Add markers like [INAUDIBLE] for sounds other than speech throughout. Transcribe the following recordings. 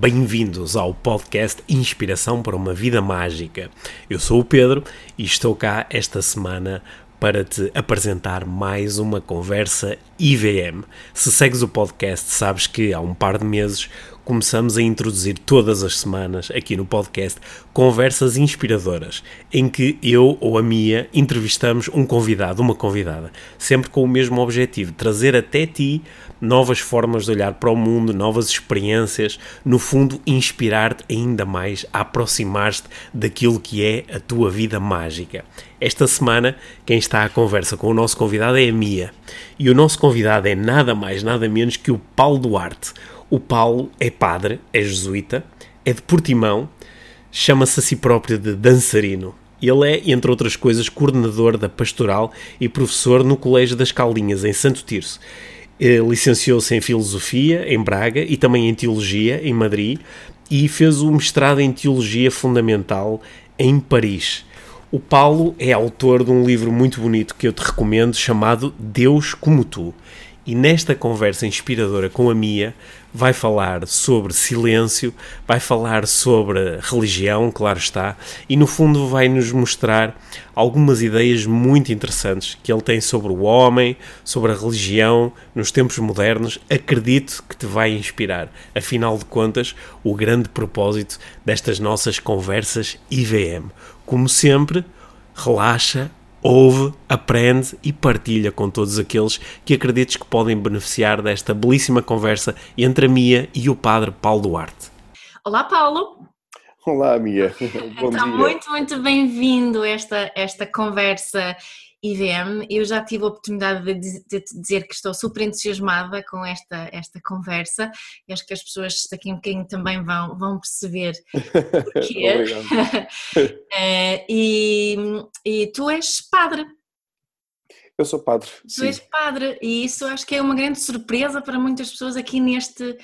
bem-vindos ao podcast Inspiração para uma Vida Mágica. Eu sou o Pedro e estou cá esta semana para te apresentar mais uma conversa IVM. Se segues o podcast, sabes que há um par de meses começamos a introduzir todas as semanas aqui no podcast conversas inspiradoras, em que eu ou a Mia entrevistamos um convidado, uma convidada, sempre com o mesmo objetivo, trazer até ti novas formas de olhar para o mundo, novas experiências, no fundo inspirar-te ainda mais a aproximar-te daquilo que é a tua vida mágica. Esta semana, quem está à conversa com o nosso convidado é a Mia. E o nosso convidado é nada mais, nada menos que o Paulo Duarte, o Paulo é padre, é jesuíta, é de Portimão, chama-se a si próprio de dançarino. Ele é, entre outras coisas, coordenador da pastoral e professor no Colégio das Caldinhas, em Santo Tirso. Licenciou-se em Filosofia, em Braga, e também em Teologia, em Madrid, e fez o mestrado em Teologia Fundamental em Paris. O Paulo é autor de um livro muito bonito que eu te recomendo, chamado Deus como Tu. E nesta conversa inspiradora com a Mia, vai falar sobre silêncio, vai falar sobre religião, claro está, e no fundo vai nos mostrar algumas ideias muito interessantes que ele tem sobre o homem, sobre a religião nos tempos modernos. Acredito que te vai inspirar. Afinal de contas, o grande propósito destas nossas conversas IVM. Como sempre, relaxa, ouve, aprende e partilha com todos aqueles que acredites que podem beneficiar desta belíssima conversa entre a Mia e o padre Paulo Duarte. Olá, Paulo. Olá, Mia. [LAUGHS] Bom então, dia. muito, muito bem-vindo a esta, esta conversa IVM. Eu já tive a oportunidade de, de, te dizer que estou super entusiasmada com esta, esta conversa e acho que as pessoas daqui um bocadinho também vão, vão perceber [LAUGHS] porquê. uh, [LAUGHS] e, e tu és padre. Eu sou padre. Tu sim. és padre e isso acho que é uma grande surpresa para muitas pessoas aqui neste,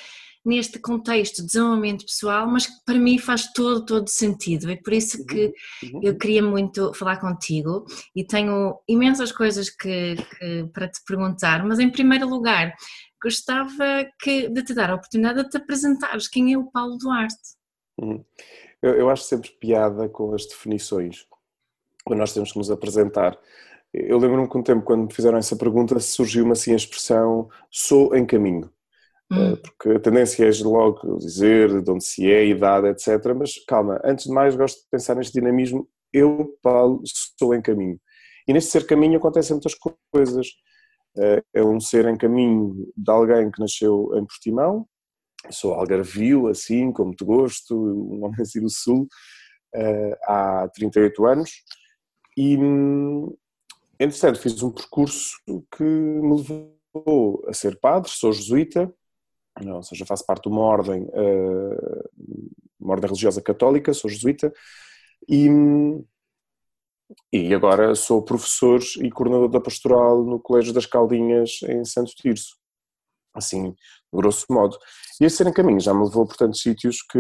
neste contexto de desenvolvimento pessoal, mas que para mim faz todo, todo sentido. É por isso que uhum. eu queria muito falar contigo e tenho imensas coisas que, que, para te perguntar, mas em primeiro lugar gostava que, de te dar a oportunidade de te apresentares quem é o Paulo Duarte. Uhum. Eu, eu acho sempre piada com as definições, quando nós temos que nos apresentar. Eu lembro-me que um tempo, quando me fizeram essa pergunta, surgiu-me assim a expressão sou em caminho. Hum. Eh, porque a tendência é logo dizer de onde se é, idade, etc. Mas calma, antes de mais gosto de pensar neste dinamismo. Eu, Paulo, sou em caminho. E neste ser caminho acontecem muitas coisas. Eh, é um ser em caminho de alguém que nasceu em Portimão, sou algarvio, assim, como te gosto, um homem assim do Sul, eh, há 38 anos. E, entretanto, fiz um percurso que me levou a ser padre, sou jesuíta, ou seja, faço parte de uma ordem, eh, uma ordem religiosa católica, sou jesuíta, e, e agora sou professor e coordenador da pastoral no Colégio das Caldinhas em Santo Tirso, assim, grosso modo. E esse em caminho já me levou por tantos sítios que,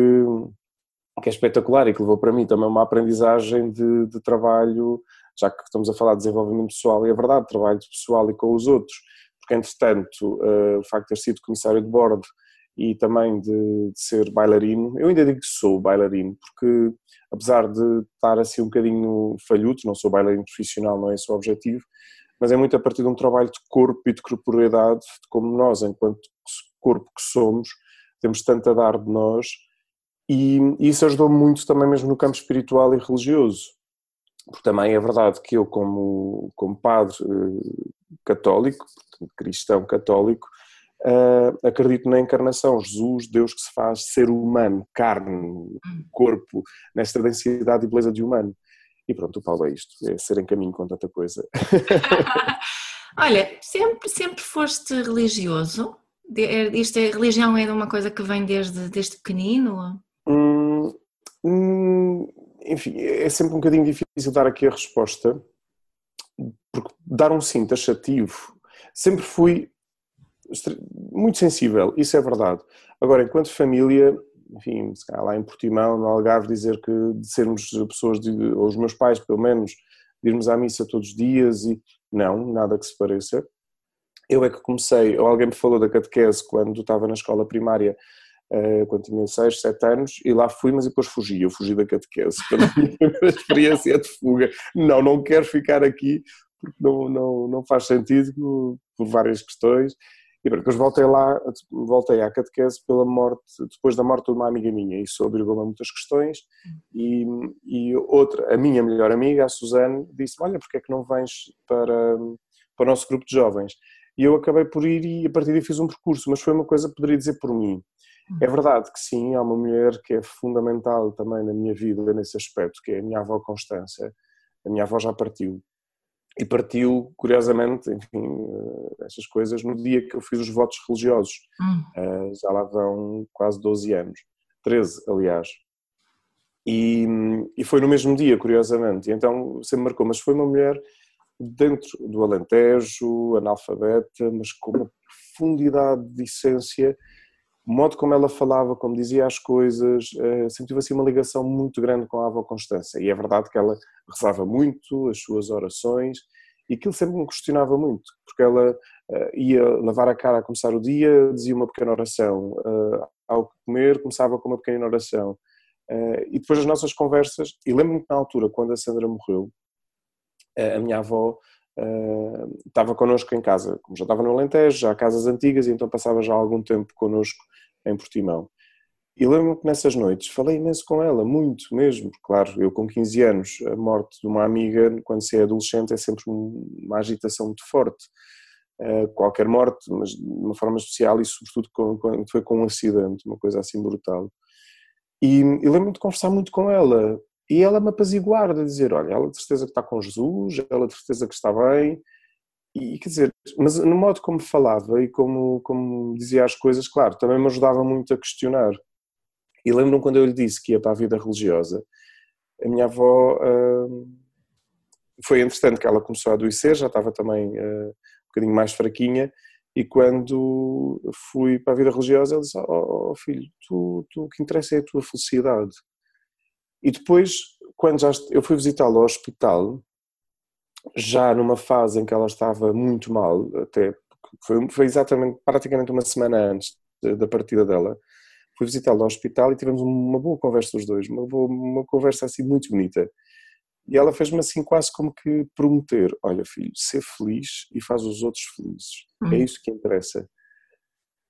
que é espetacular e que levou para mim também uma aprendizagem de, de trabalho, já que estamos a falar de desenvolvimento pessoal, e é verdade, trabalho pessoal e com os outros, porque entretanto uh, o facto de ter sido comissário de bordo e também de, de, ser bailarino, eu ainda digo que sou bailarino, porque apesar de estar assim um bocadinho falhuto, não sou bailarino profissional, não é esse o objetivo, mas é muito a partir de um trabalho de corpo e de corporeidade, de como nós, enquanto corpo que somos, temos tanto a dar de nós, e, e isso ajudou muito também mesmo no campo espiritual e religioso, porque também é verdade que eu como, como padre eh, católico, cristão católico, uh, acredito na encarnação, Jesus, Deus que se faz ser humano, carne, corpo, nesta densidade e beleza de humano. E pronto, o Paulo é isto, é ser em caminho com tanta coisa. [LAUGHS] Olha, sempre, sempre foste religioso? Isto é, religião é uma coisa que vem desde, desde pequenino? Hum, enfim, é sempre um bocadinho difícil dar aqui a resposta, porque dar um sim taxativo, sempre fui muito sensível, isso é verdade. Agora, enquanto família, enfim, lá em Portimão, no Algarve, dizer que de sermos pessoas, de, ou os meus pais pelo menos, de irmos à missa todos os dias e não, nada que se pareça. Eu é que comecei, ou alguém me falou da catequese quando estava na escola primária, quando tinha 6, 7 anos, e lá fui, mas depois fugi, eu fugi da catequese, [LAUGHS] pela minha primeira experiência de fuga. Não, não quero ficar aqui, porque não, não, não faz sentido por várias questões. E depois voltei lá, voltei à catequese pela morte, depois da morte de uma amiga minha, isso obrigou-me a muitas questões, e, e outra, a minha melhor amiga, a Suzane, disse olha, porque é que não vens para, para o nosso grupo de jovens? E eu acabei por ir e a partir daí fiz um percurso, mas foi uma coisa poderia dizer por mim. É verdade que sim, há uma mulher que é fundamental também na minha vida nesse aspecto, que é a minha avó Constância. A minha avó já partiu, e partiu, curiosamente, enfim, eh, essas coisas, no dia que eu fiz os votos religiosos. Hum. Já lá vão quase 12 anos, 13, aliás. E, e foi no mesmo dia, curiosamente, e então sempre marcou, mas foi uma mulher dentro do Alentejo, analfabeta, mas com uma profundidade de essência o modo como ela falava, como dizia as coisas, uh, sempre tive assim uma ligação muito grande com a avó Constância. E é verdade que ela rezava muito, as suas orações, e aquilo sempre me questionava muito, porque ela uh, ia lavar a cara a começar o dia, dizia uma pequena oração, uh, ao comer começava com uma pequena oração. e depois as nossas conversas, e lembro-me que na altura, quando a Sandra morreu, a minha avó Uh, estava connosco em casa, como já estava no Alentejo, já casas antigas, e então passava já algum tempo connosco em Portimão. E lembro-me que nessas noites falei imenso com ela, muito mesmo, claro, eu com 15 anos, a morte de uma amiga, quando se é adolescente, é sempre uma agitação muito forte. Uh, qualquer morte, mas de uma forma especial e sobretudo quando foi com um acidente, uma coisa assim brutal. E, e lembro-me de conversar muito com ela, e ela me apaziguar, de dizer, olha, ela de certeza que está com Jesus, ela de certeza que está bem, e quer dizer, mas no modo como falava e como, como dizia as coisas, claro, também me ajudava muito a questionar. E lembro-me quando eu lhe disse que ia para a vida religiosa, a minha avó uh, foi entretanto que ela começou a adoecer, já estava também uh, um bocadinho mais fraquinha, e quando fui para a vida religiosa, ela disse: Oh, oh filho, tu, tu, o que interessa é a tua felicidade. E depois, quando já eu fui visitá-la ao hospital, já numa fase em que ela estava muito mal, até foi, foi exatamente, praticamente uma semana antes da partida dela, fui visitá-la ao hospital e tivemos uma boa conversa os dois, uma, boa, uma conversa assim muito bonita. E ela fez-me assim quase como que prometer, olha filho, ser feliz e faz os outros felizes, é uhum. isso que interessa.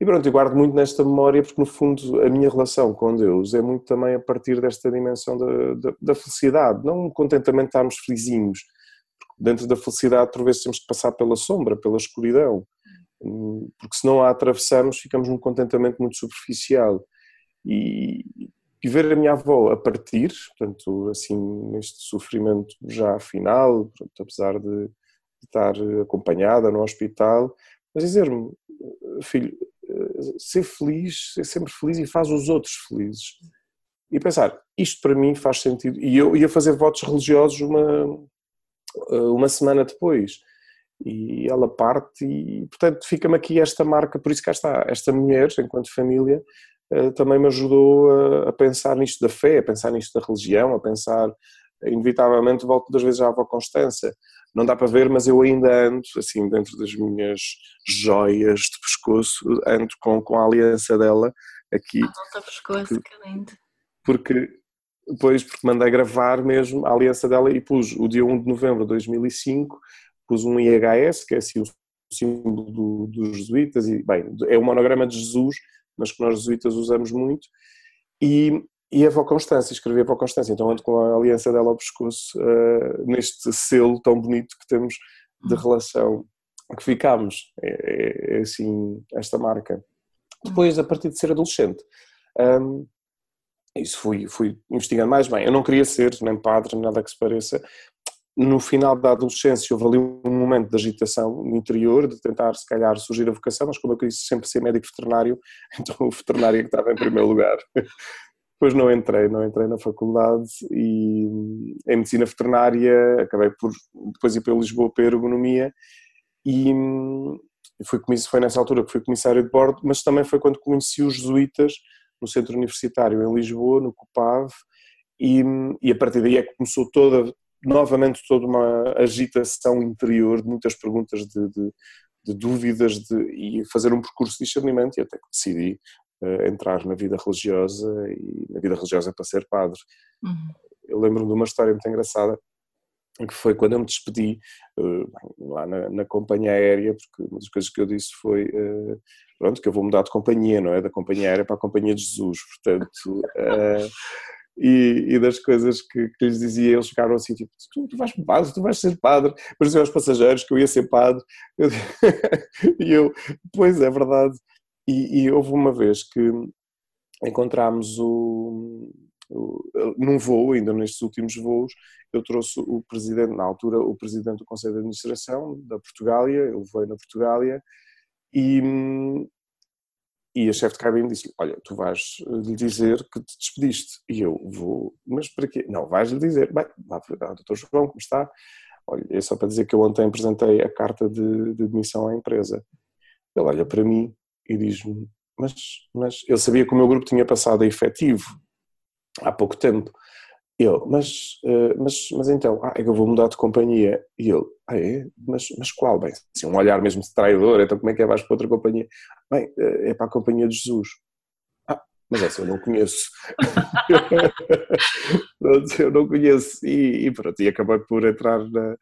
E pronto, eu guardo muito nesta memória porque, no fundo, a minha relação com Deus é muito também a partir desta dimensão da, da, da felicidade, não contentamento estarmos felizinhos. Dentro da felicidade, por vezes, temos que passar pela sombra, pela escuridão, porque se não a atravessamos, ficamos num contentamento muito superficial. E, e ver a minha avó a partir, portanto, assim, neste sofrimento já final, apesar de estar acompanhada no hospital, mas dizer-me, filho, ser feliz, ser sempre feliz e faz os outros felizes. E pensar, isto para mim faz sentido. E eu ia fazer votos religiosos uma, uma semana depois. E ela parte, e portanto fica-me aqui esta marca. Por isso cá está, esta mulher, enquanto família, eh, também me ajudou a, pensar nisto da fé, a pensar nisto da religião, a pensar, inevitavelmente, volto das vezes à avó Constância não dá para ver, mas eu ainda ando, assim, dentro das minhas joias de pescoço, ando com, com a aliança dela aqui. Ah, pescoço, que lindo. Porque, depois, porque mandei gravar mesmo a aliança dela e pus o dia 1 de novembro de 2005, pus um IHS, que é assim o símbolo do, dos jesuítas, e bem, é o monograma de Jesus, mas que nós jesuítas usamos muito, e e a Vó Constância, escrevi a Vó Constância, então ando com a aliança dela ao pescoço uh, neste selo tão bonito que temos de relação que ficámos, é, é, é, assim esta marca. Depois, a partir de ser adolescente, um, isso fui, fui investigando mais bem. Eu não queria ser nem padre, nada que se pareça. No final da adolescência houve ali um momento de agitação no interior, de tentar se calhar surgir a vocação, mas como eu quis sempre ser médico veterinário, [LAUGHS] então o veterinário é que estava em primeiro lugar. Depois não entrei, não entrei na faculdade e em medicina veterinária acabei por depois ir para Lisboa para a ergonomia e foi, foi nessa altura que fui comissário de bordo, mas também foi quando conheci os jesuítas no centro universitário em Lisboa, no COPAV, e, e a partir daí é que começou toda, novamente toda uma agitação interior de muitas perguntas de, de, de dúvidas de, e fazer um percurso de discernimento e até que decidi entrar na vida religiosa e na vida religiosa para ser padre. Uhum. Eu lembro-me de uma história muito engraçada que foi quando eu me despedi uh, lá na, na, companhia aérea, porque uma das coisas que eu disse foi uh, pronto, que eu vou mudar de companhia, não é? Da companhia aérea para a companhia de Jesus, portanto uh, [LAUGHS] e, e, das coisas que, que, lhes dizia, eles ficaram assim, tipo, tu, tu vais padre, tu vais ser padre, mas aos passageiros que eu ia ser padre, [LAUGHS] e eu, pois é verdade, e, e, houve uma vez que encontramos o, o, num voo, ainda nestes últimos voos, eu trouxe o presidente, na altura, o presidente do Conselho de Administração da Portugália, eu voei na Portugália, e, e a chefe de cabine disse olha, tu vais lhe dizer que te despediste. E eu vou, mas para quê? Não, vais-lhe dizer, bem, lá, doutor João, como está? Olha, é só para dizer que eu ontem apresentei a carta de, de demissão à empresa. Ele olha para mim e diz-me, mas, mas ele sabia que o meu grupo tinha passado a efetivo há pouco tempo. Eu, mas, uh, mas, mas então, ah, é que eu vou mudar de companhia. E ele, ah é? Mas, mas qual? Bem, assim, um olhar mesmo de traidor, então como é que é vais para outra companhia? Bem, uh, é para a companhia de Jesus. Ah, mas essa eu não conheço. [LAUGHS] eu não conheço. E, e, pronto, e acabei por entrar na...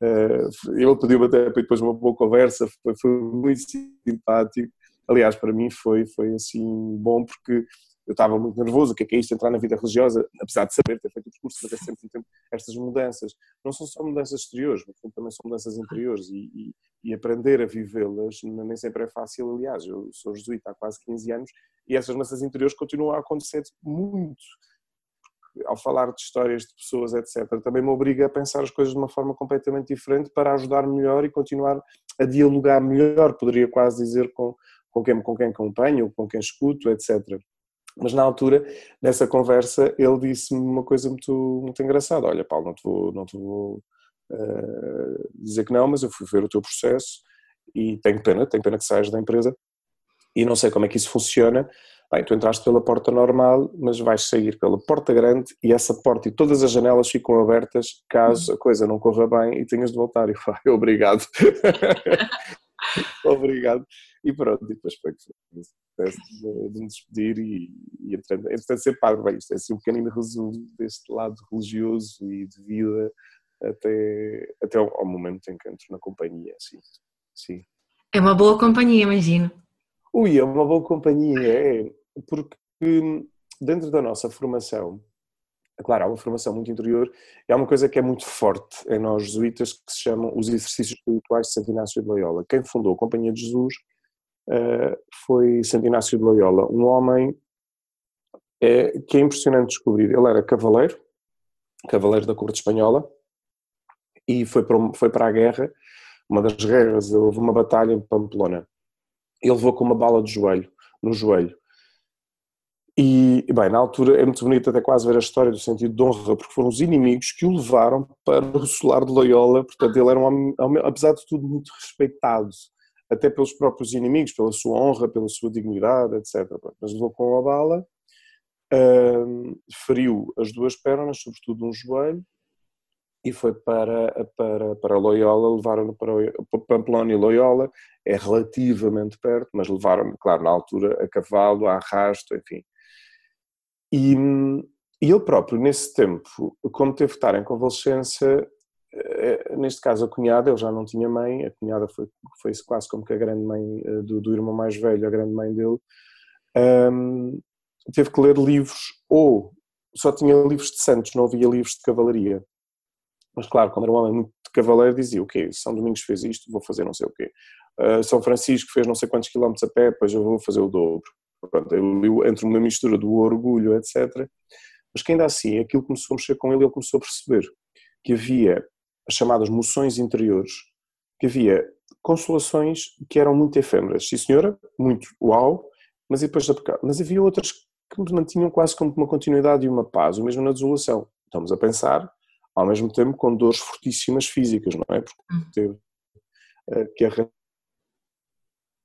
Uh, ele pediu-me até depois uma boa conversa, foi, foi muito simpático. Aliás, para mim foi, foi assim bom porque eu estava muito nervoso, o que é que é isto, entrar na vida religiosa, apesar de saber ter feito o discurso, mas é sempre um tempo, estas mudanças, não são só mudanças exteriores, mas também são mudanças interiores e, e, e aprender a vivê-las nem sempre é fácil, aliás, eu sou jesuíta há quase 15 anos e essas mudanças interiores continuam a acontecer muito, ao falar de histórias de pessoas, etc., também me obriga a pensar as coisas de uma forma completamente diferente para ajudar melhor e continuar a dialogar melhor, poderia quase dizer, com, com, quem, com quem acompanho, com quem escuto, etc., mas na altura, nessa conversa, ele disse-me uma coisa muito, muito engraçada: Olha, Paulo, não te vou, não te vou uh, dizer que não, mas eu fui ver o teu processo e tenho pena, tenho pena que saias da empresa e não sei como é que isso funciona. Bem, tu entraste pela porta normal, mas vais sair pela porta grande e essa porta e todas as janelas ficam abertas caso a coisa não corra bem e tenhas de voltar. E eu, obrigado. [LAUGHS] [LAUGHS] obrigado. E pronto, e depois foi de, de me despedir e, e entretanto, ser padre. Bem, isto é assim um pequenino resumo deste lado religioso e de vida até, até ao, ao momento em que entro na companhia, sim. sim. É uma boa companhia, imagino. Ui, é uma boa companhia, é, porque dentro da nossa formação, claro, há uma formação muito interior, e há uma coisa que é muito forte em nós jesuítas que se chamam os exercícios espirituais de Santo Inácio de Loyola. Quem fundou a Companhia de Jesus foi Santo Inácio de Loyola, um homem é, que é impressionante descobrir. Ele era cavaleiro, cavaleiro da corte espanhola, e foi para, foi para a guerra, uma das guerras, houve uma batalha em Pamplona. Ele levou com uma bala de joelho, no joelho. E, bem, na altura é muito bonito até quase ver a história do sentido de honra, porque foram os inimigos que o levaram para o solar de Loyola, portanto ele era um homem, apesar de tudo, muito respeitado até pelos próprios inimigos, pela sua honra, pela sua dignidade, etc. Mas levou com a bala, uh, feriu as duas pernas, sobretudo um joelho, e foi para, para, para Loyola, levaram-no para Pamplona e Loyola, é relativamente perto, mas levaram-no, claro, na altura a cavalo, a arrasto, enfim. E, e ele próprio, nesse tempo, como teve de estar em convalescência, eh, neste caso a cunhada, ele já não tinha mãe, a cunhada foi, foi quase como que a grande mãe eh, do, do irmão mais velho, a grande mãe dele, um, teve que ler livros, ou só tinha livros de santos, não havia livros de cavalaria. Mas claro, quando era um homem muito cavaleiro, dizia o quê? São Domingos fez isto, vou fazer não sei o quê. Uh, São Francisco fez não sei quantos quilómetros a pé, depois eu vou fazer o dobro. Pronto, ele entre uma mistura do orgulho, etc. Mas que ainda assim, aquilo começou a mexer com ele, ele começou a perceber que havia as chamadas moções interiores, que havia consolações que eram muito efêmeras. Sim senhora, muito uau, mas depois mas havia outras que mantinham quase como uma continuidade e uma paz, o mesmo na desolação. Estamos a pensar, ao mesmo tempo, com dores fortíssimas físicas, não é? Porque hum. teve uh, que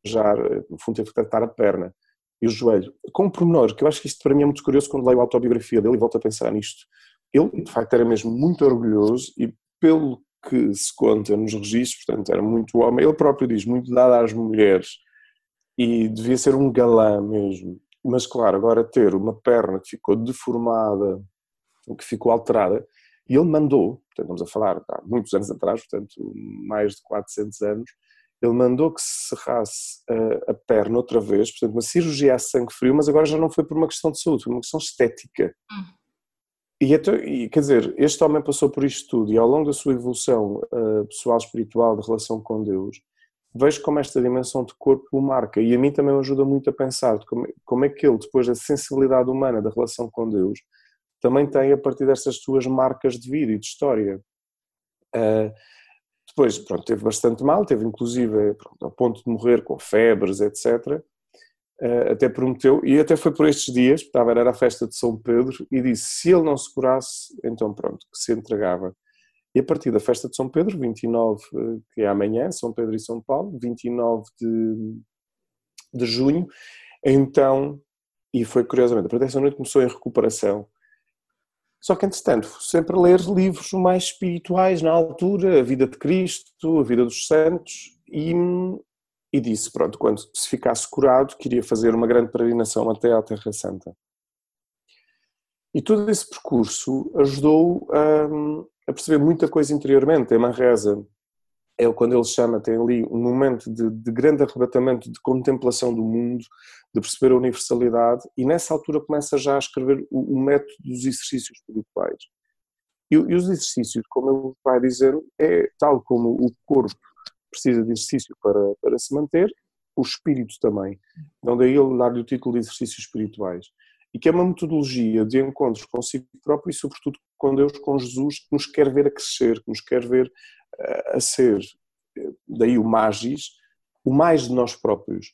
arranjar, no fundo, teve que tratar a perna e o joelho. Com um pormenor, que eu acho que isto para mim é muito curioso quando leio a autobiografia dele e volto a pensar nisto. Ele, de facto, era mesmo muito orgulhoso e, pelo que se conta nos registros, portanto, era muito homem, ele próprio diz, muito dado às mulheres e devia ser um galã mesmo. Mas, claro, agora ter uma perna que ficou deformada, que ficou alterada, e ele mandou, portanto, estamos a falar há muitos anos atrás, portanto, mais de 400 anos, ele mandou que se cerrasse a, a, perna outra vez, portanto, uma cirurgia a sangue frio, mas agora já não foi por uma questão de saúde, foi uma questão estética. Hum. E, e, quer dizer, este homem passou por isto tudo e ao longo da sua evolução uh, pessoal, espiritual, de relação com Deus, vejo como esta dimensão de corpo o marca e a mim também me ajuda muito a pensar como, como é que ele, depois da sensibilidade humana da relação com Deus, também tem a partir destas suas marcas de vida e de história. Uh, depois, pronto, teve bastante mal, teve inclusive pronto, ao ponto de morrer com febres, etc. Uh, até prometeu, e até foi por estes dias, estava, era a festa de São Pedro, e disse: se ele não se curasse, então pronto, que se entregava. E a partir da festa de São Pedro, 29, eh, que é amanhã, São Pedro e São Paulo, 29 de, de junho, então, e foi curiosamente, a dessa noite começou em recuperação. Só que, entretanto, sempre ler livros mais espirituais na altura, a vida de Cristo, a vida dos santos, e, e disse, pronto, quando se ficasse curado, queria fazer uma grande peregrinação até à Terra Santa. E todo esse percurso ajudou a, a perceber muita coisa interiormente. Em Manresa, é quando ele chama, tem ali um momento de, de, grande arrebatamento, de contemplação do mundo, de perceber a universalidade, e nessa altura começa já a escrever o, o método dos exercícios espirituais. E, e, os exercícios, como ele vai dizer, é tal como o corpo precisa de exercício para, para se manter, o espírito também. Então daí ele dar-lhe o título de exercícios espirituais e que é uma metodologia de encontros consigo próprio e, sobretudo, com Deus, com Jesus, que nos quer ver a crescer, que nos quer ver eh, a ser, eh, daí o magis, o mais de nós próprios.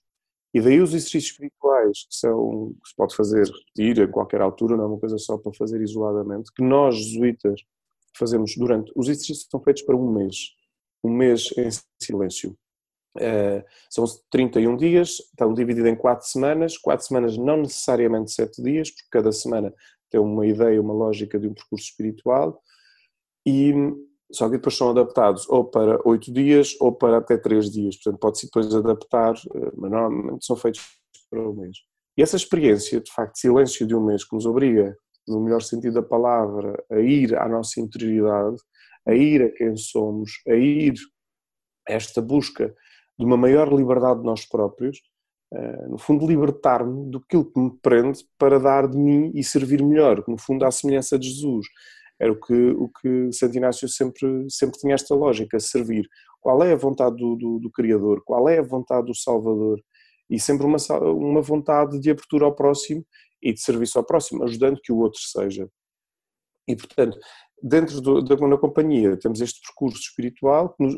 E daí os exercícios espirituais, que são, que se pode fazer, repetir em qualquer altura, não é uma coisa só para fazer isoladamente, que nós, jesuítas, fazemos durante. Os exercícios são feitos para um mês. Um mês em silêncio. Uh, são 31 dias, estão divididos em 4 semanas, 4 semanas não necessariamente 7 dias, porque cada semana tem uma ideia, uma lógica de um percurso espiritual, e só que depois são adaptados ou para 8 dias ou para até 3 dias, portanto pode-se depois adaptar, eh, mas normalmente são feitos para um mês. E essa experiência, de facto, silêncio de um mês que nos obriga, no melhor sentido da palavra, a ir à nossa interioridade, a ir a quem somos, a ir a esta busca de uma maior liberdade de nós próprios, eh, no fundo libertar-me do que me prende para dar de mim e servir melhor, no fundo à semelhança de Jesus. Era o que, o que Santo Inácio sempre, sempre tinha esta lógica, servir. Qual é a vontade do, do, do Criador? Qual é a vontade do Salvador? E sempre uma, uma vontade de abertura ao próximo e de serviço ao próximo, ajudando que o outro seja. E, portanto, dentro do, da, companhia temos este percurso espiritual que nos,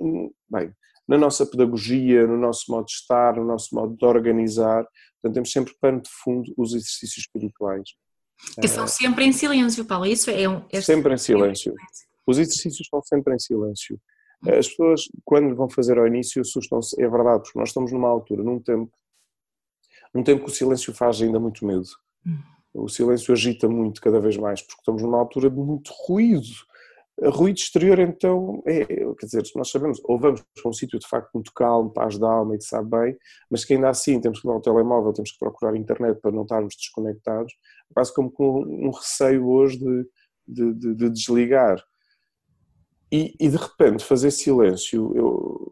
bem, na nossa pedagogia, no nosso modo de estar, no nosso modo de organizar. Portanto, temos sempre pano de fundo os exercícios espirituais. Que são sempre em silêncio, Paulo, isso é um... Este... Sempre em silêncio. Os exercícios são sempre em silêncio. As pessoas, quando vão fazer ao início, assustam-se, é verdade, porque nós estamos numa altura, num tempo, num tempo que o silêncio faz ainda muito medo. O silêncio agita muito cada vez mais, porque estamos numa altura de muito ruído, Ruído exterior, então, é, quer dizer, nós sabemos, ou vamos para um sítio de facto muito calmo, paz da alma e que sabe bem, mas que ainda assim temos que levar o telemóvel, temos que procurar a internet para não estarmos desconectados, quase como com um receio hoje de, de, de, de desligar. E, e, de repente fazer silêncio, eu,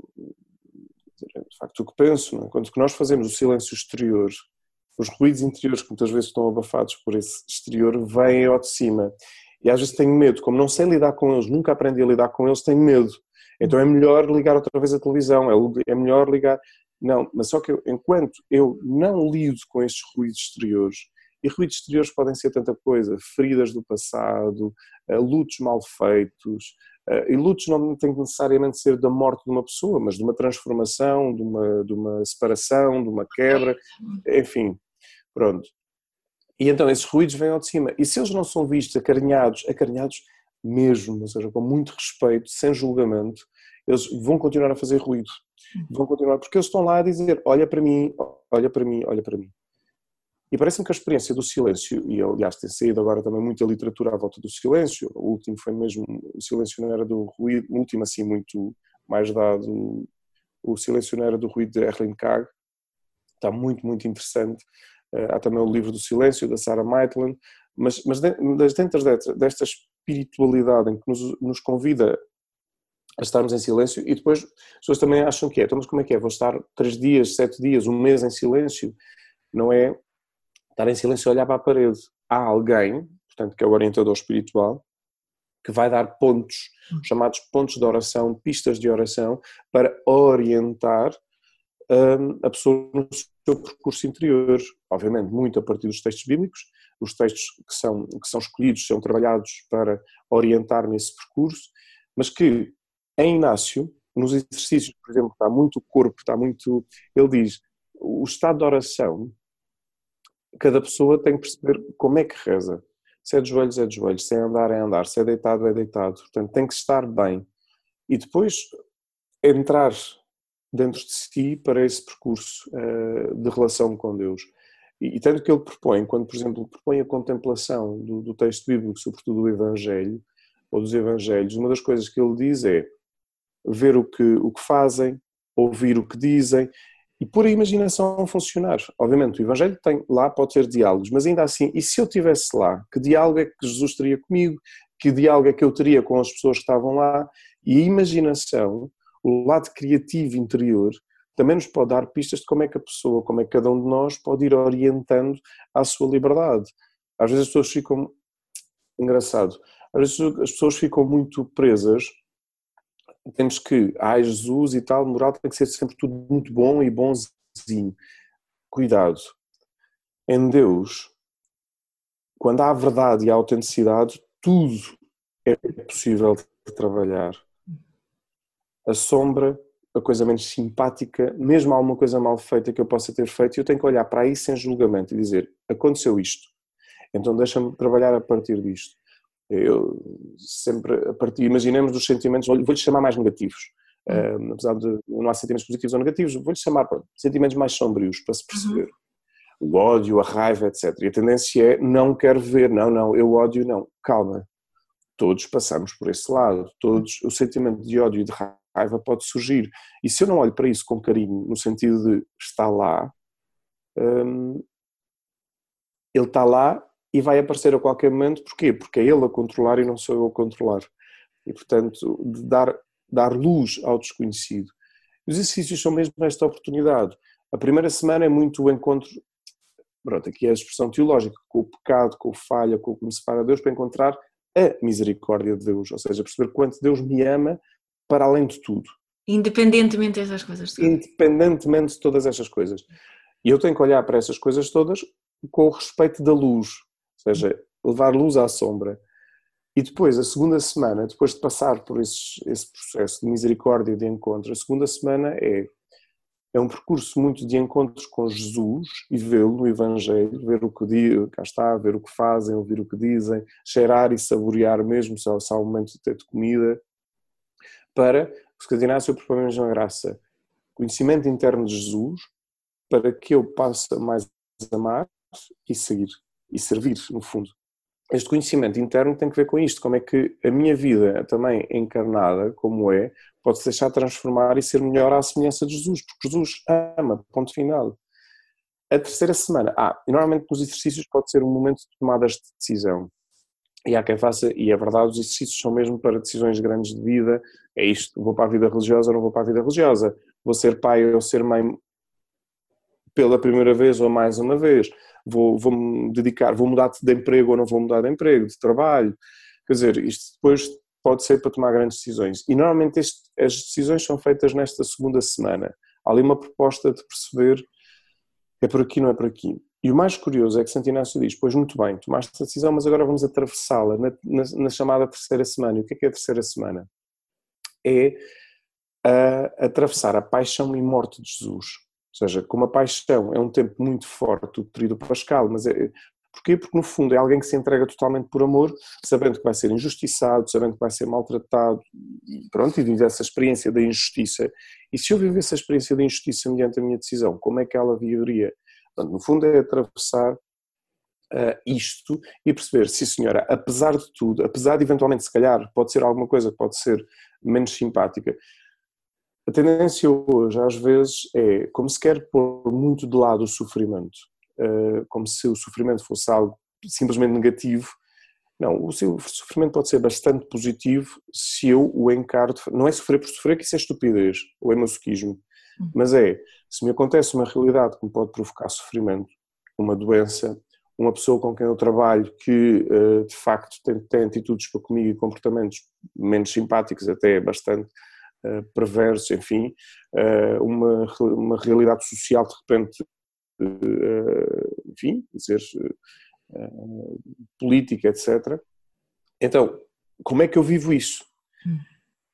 de facto, o que penso, não é? quando nós fazemos o silêncio exterior, os ruídos interiores que muitas vezes estão abafados por esse exterior vêm ao de cima e às vezes tenho medo, como não sei lidar com eles, nunca aprendi a lidar com eles, tenho medo. Então é melhor ligar outra vez a televisão, é, é melhor ligar. Não, mas só que eu, enquanto eu não lido com estes ruídos exteriores, e ruídos exteriores podem ser tanta coisa, feridas do passado, eh, lutos mal feitos, eh, e lutos não têm que necessariamente ser da morte de uma pessoa, mas de uma transformação, de uma, de uma separação, de uma quebra, enfim, pronto. E então esses ruídos vêm ao de cima. E se eles não são vistos, acarinhados, acarinhados mesmo, ou seja, com muito respeito, sem julgamento, eles vão continuar a fazer ruído. Uhum. Vão continuar, porque eles estão lá a dizer: olha para mim, olha para mim, olha para mim. E parece-me que a experiência do silêncio, e aliás tem saído agora também muita literatura à volta do silêncio, o último foi mesmo, o silêncio não era do ruído, o último assim muito mais dado, o silêncio não era do ruído de Erling Kag, está muito, muito interessante. Eh, há também o livro do silêncio, da Sarah Maitland, mas, mas dentro desta espiritualidade em que nos, nos convida a estarmos em silêncio e depois as pessoas também acham que é, então mas como é que é? Vou estar três dias, sete dias, um mês em silêncio? Não é estar em silêncio e olhar para a parede. Há alguém, portanto, que é o orientador espiritual, que vai dar pontos, hum. chamados pontos de oração, pistas de oração, para orientar um, a pessoa no seu percurso interior. Obviamente, muito a partir dos textos bíblicos, os textos que são, que são escolhidos são trabalhados para orientar nesse percurso, mas que em Inácio, nos exercícios, por exemplo, está muito corpo, está muito. Ele diz: o estado de oração cada pessoa tem que perceber como é que reza. Se é de joelhos, é de joelhos, se é andar, é andar, se é deitado, é deitado. Portanto, tem que estar bem. E depois entrar dentro de si para esse percurso uh, de relação com Deus. E, e, tanto que ele propõe, quando, por exemplo, propõe a contemplação do, do texto bíblico, sobretudo do Evangelho, ou dos Evangelhos, uma das coisas que ele diz é ver o que, o que fazem, ouvir o que dizem e pôr a imaginação a funcionar. Obviamente, o Evangelho tem lá, pode ter diálogos, mas ainda assim, e se eu estivesse lá, que diálogo é que Jesus teria comigo? Que diálogo é que eu teria com as pessoas que estavam lá? E a imaginação, o lado criativo interior, também nos pode dar pistas de como é que a pessoa, como é que cada um de nós pode ir orientando à sua liberdade. Às vezes as pessoas ficam. Engraçado. Às vezes as pessoas ficam muito presas temos que, ai Jesus e tal, moral tem que ser sempre tudo muito bom e bonzinho. Cuidado. Em Deus, quando há verdade e autenticidade, tudo é possível de trabalhar. A sombra, a coisa menos simpática, mesmo alguma coisa mal feita que eu possa ter feito, eu tenho que olhar para isso sem julgamento e dizer: aconteceu isto, então deixa-me trabalhar a partir disto. Eu sempre, a partir, imaginemos os sentimentos, vou-lhe chamar mais negativos, uh, apesar de não há sentimentos positivos ou negativos, vou-lhe chamar sentimentos mais sombrios, para se perceber. Uhum. O ódio, a raiva, etc. E a tendência é, não quero ver, não, não, eu ódio, não. Calma, todos passamos por esse lado, todos, o sentimento de ódio e de raiva pode surgir. E se eu não olho para isso com carinho, no sentido de está lá, hum, ele está lá e vai aparecer a qualquer momento, porquê? Porque é ele a controlar e não sou eu a controlar. E, portanto, de dar, dar luz ao desconhecido. Os exercícios são mesmo esta oportunidade. A primeira semana é muito o encontro, pronto, aqui é a expressão teológica, com o pecado, com a falha, com o que me separa de Deus, para encontrar a misericórdia de Deus, ou seja, perceber quanto Deus me ama para além de tudo. Independentemente dessas coisas todas. Independentemente de todas essas coisas. E eu tenho que olhar para essas coisas todas com o respeito da luz, ou seja, levar luz à sombra. E depois, a segunda semana, depois de passar por esses, esse processo de misericórdia e de encontro, a segunda semana é, é um percurso muito de encontros com Jesus e vê-lo no Evangelho, ver o que diz, cá está, ver o que fazem, ouvir o que dizem, cheirar e saborear mesmo, se há um momento de ter de comida, para, o Sr. Inácio propõe a mesma graça, conhecimento interno de Jesus, para que eu possa mais amar e seguir e servir, no fundo. Este conhecimento interno tem que ver com isto, como é que a minha vida, também encarnada, como é, pode se deixar transformar e ser melhor à semelhança de Jesus, porque Jesus ama, ponto final. A terceira semana, ah, normalmente nos exercícios pode ser um momento de tomadas de decisão. E há quem faça, e é verdade, os exercícios são mesmo para decisões grandes de vida, é isto, vou para a vida religiosa ou não vou para a vida religiosa, vou ser pai ou ser mãe pela primeira vez ou mais uma vez, vou, vou me dedicar, vou mudar de emprego ou não vou mudar de emprego, de trabalho. Quer dizer, isto depois pode ser para tomar grandes decisões. E normalmente este, as decisões são feitas nesta segunda semana. Há ali uma proposta de perceber é por aqui, não é por aqui. E o mais curioso é que Santo Inácio diz: Pois muito bem, tomaste a decisão, mas agora vamos atravessá-la na, na, na, chamada terceira semana. E o que é que é a terceira semana? É a, atravessar a paixão e morte de Jesus. Ou seja, como a paixão é um tempo muito forte, o período pascal, mas é, Porquê? Porque no fundo é alguém que se entrega totalmente por amor, sabendo que vai ser injustiçado, sabendo que vai ser maltratado, e pronto, e vive essa experiência da injustiça. E se eu vivesse a experiência da injustiça mediante a minha decisão, como é que ela viveria? Portanto, no fundo é atravessar uh, isto e perceber, sim senhora, apesar de tudo, apesar de eventualmente se calhar pode ser alguma coisa que pode ser menos simpática, a tendência hoje às vezes é, como se quer pôr muito de lado o sofrimento, uh, como se o sofrimento fosse algo simplesmente negativo, não, o seu sofrimento pode ser bastante positivo se eu o encaro, não é sofrer por sofrer que isso é estupidez ou é masoquismo. Mas é, se me acontece uma realidade que me pode provocar sofrimento, uma doença, uma pessoa com quem eu trabalho que eh, de facto tem, tem atitudes para comigo e comportamentos menos simpáticos, até bastante uh, perversos, enfim, uh, uma, uma realidade social de repente, enfim, dizer, política, etc. Então, como é que eu vivo isso?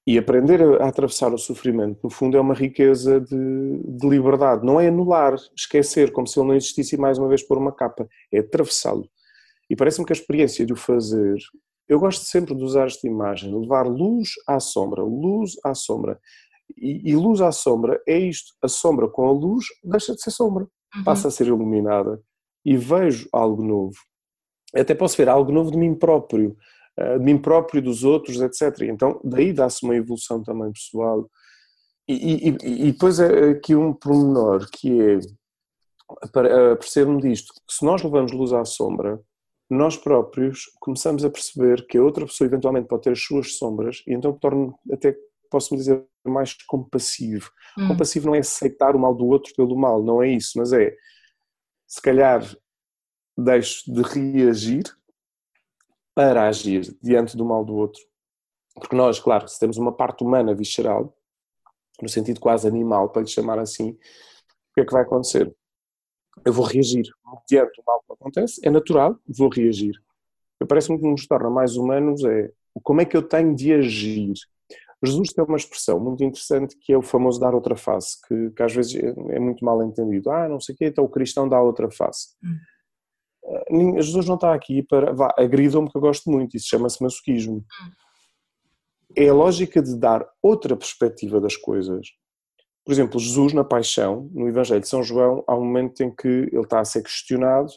E aprender a, atravessar o sofrimento, no fundo, é uma riqueza de, de, liberdade. Não é anular, esquecer, como se ele não existisse e mais uma vez pôr uma capa. É atravessá-lo. E parece-me que a experiência de o fazer, eu gosto sempre de usar esta imagem, levar luz à sombra, luz à sombra. E, e luz à sombra é isto: a sombra com a luz deixa de ser sombra, uhum. passa a ser iluminada. E vejo algo novo. Até posso ver algo novo de mim próprio de mim próprio, dos outros, etc. Então, daí dá-se uma evolução também pessoal. E, e, e depois é aqui um pormenor que é perceber-me disto, se nós levamos luz à sombra, nós próprios começamos a perceber que a outra pessoa eventualmente pode ter as suas sombras e então torna até, posso-me dizer, mais compassivo. Hum. Compassivo não é aceitar o mal do outro pelo mal, não é isso, mas é se calhar deixo de reagir para agir diante do mal do outro. Porque nós, claro, se temos uma parte humana visceral, no sentido quase animal, para lhe chamar assim, o que é que vai acontecer? Eu vou reagir diante do mal que acontece, é natural, vou reagir. Parece-me que nos torna mais humanos é como é que eu tenho de agir. Jesus tem uma expressão muito interessante que é o famoso dar outra face, que, que às vezes é, é muito mal entendido. Ah, não sei o quê, então o cristão dá outra face. Hum. Jesus não está aqui para. Vá, agridam-me que eu gosto muito, isso chama-se masoquismo. Hum. É a lógica de dar outra perspectiva das coisas. Por exemplo, Jesus, na Paixão, no Evangelho de São João, há um momento em que ele está a ser questionado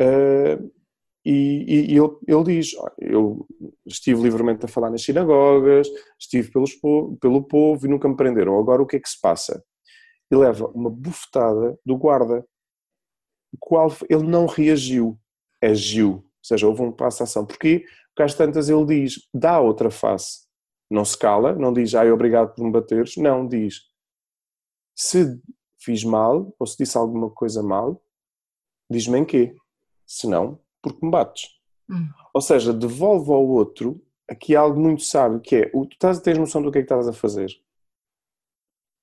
uh, e, e, e ele, ele, diz: Eu estive livremente a falar nas sinagogas, estive pelos, pelo povo e nunca me prenderam. Agora o que é que se passa? E leva uma bufetada do guarda qual ele não reagiu, agiu, ou seja, houve um passo de ação. Porquê? Porque às tantas ele diz, dá outra face. Não se cala, não diz, ai, obrigado por me bateres, não, diz, se fiz mal, ou se disse alguma coisa mal, diz-me em quê? Se não, porque me bates. Hum. Ou seja, devolve ao outro aqui algo muito sábio, que é, tu estás, tens noção do que é que estás a fazer.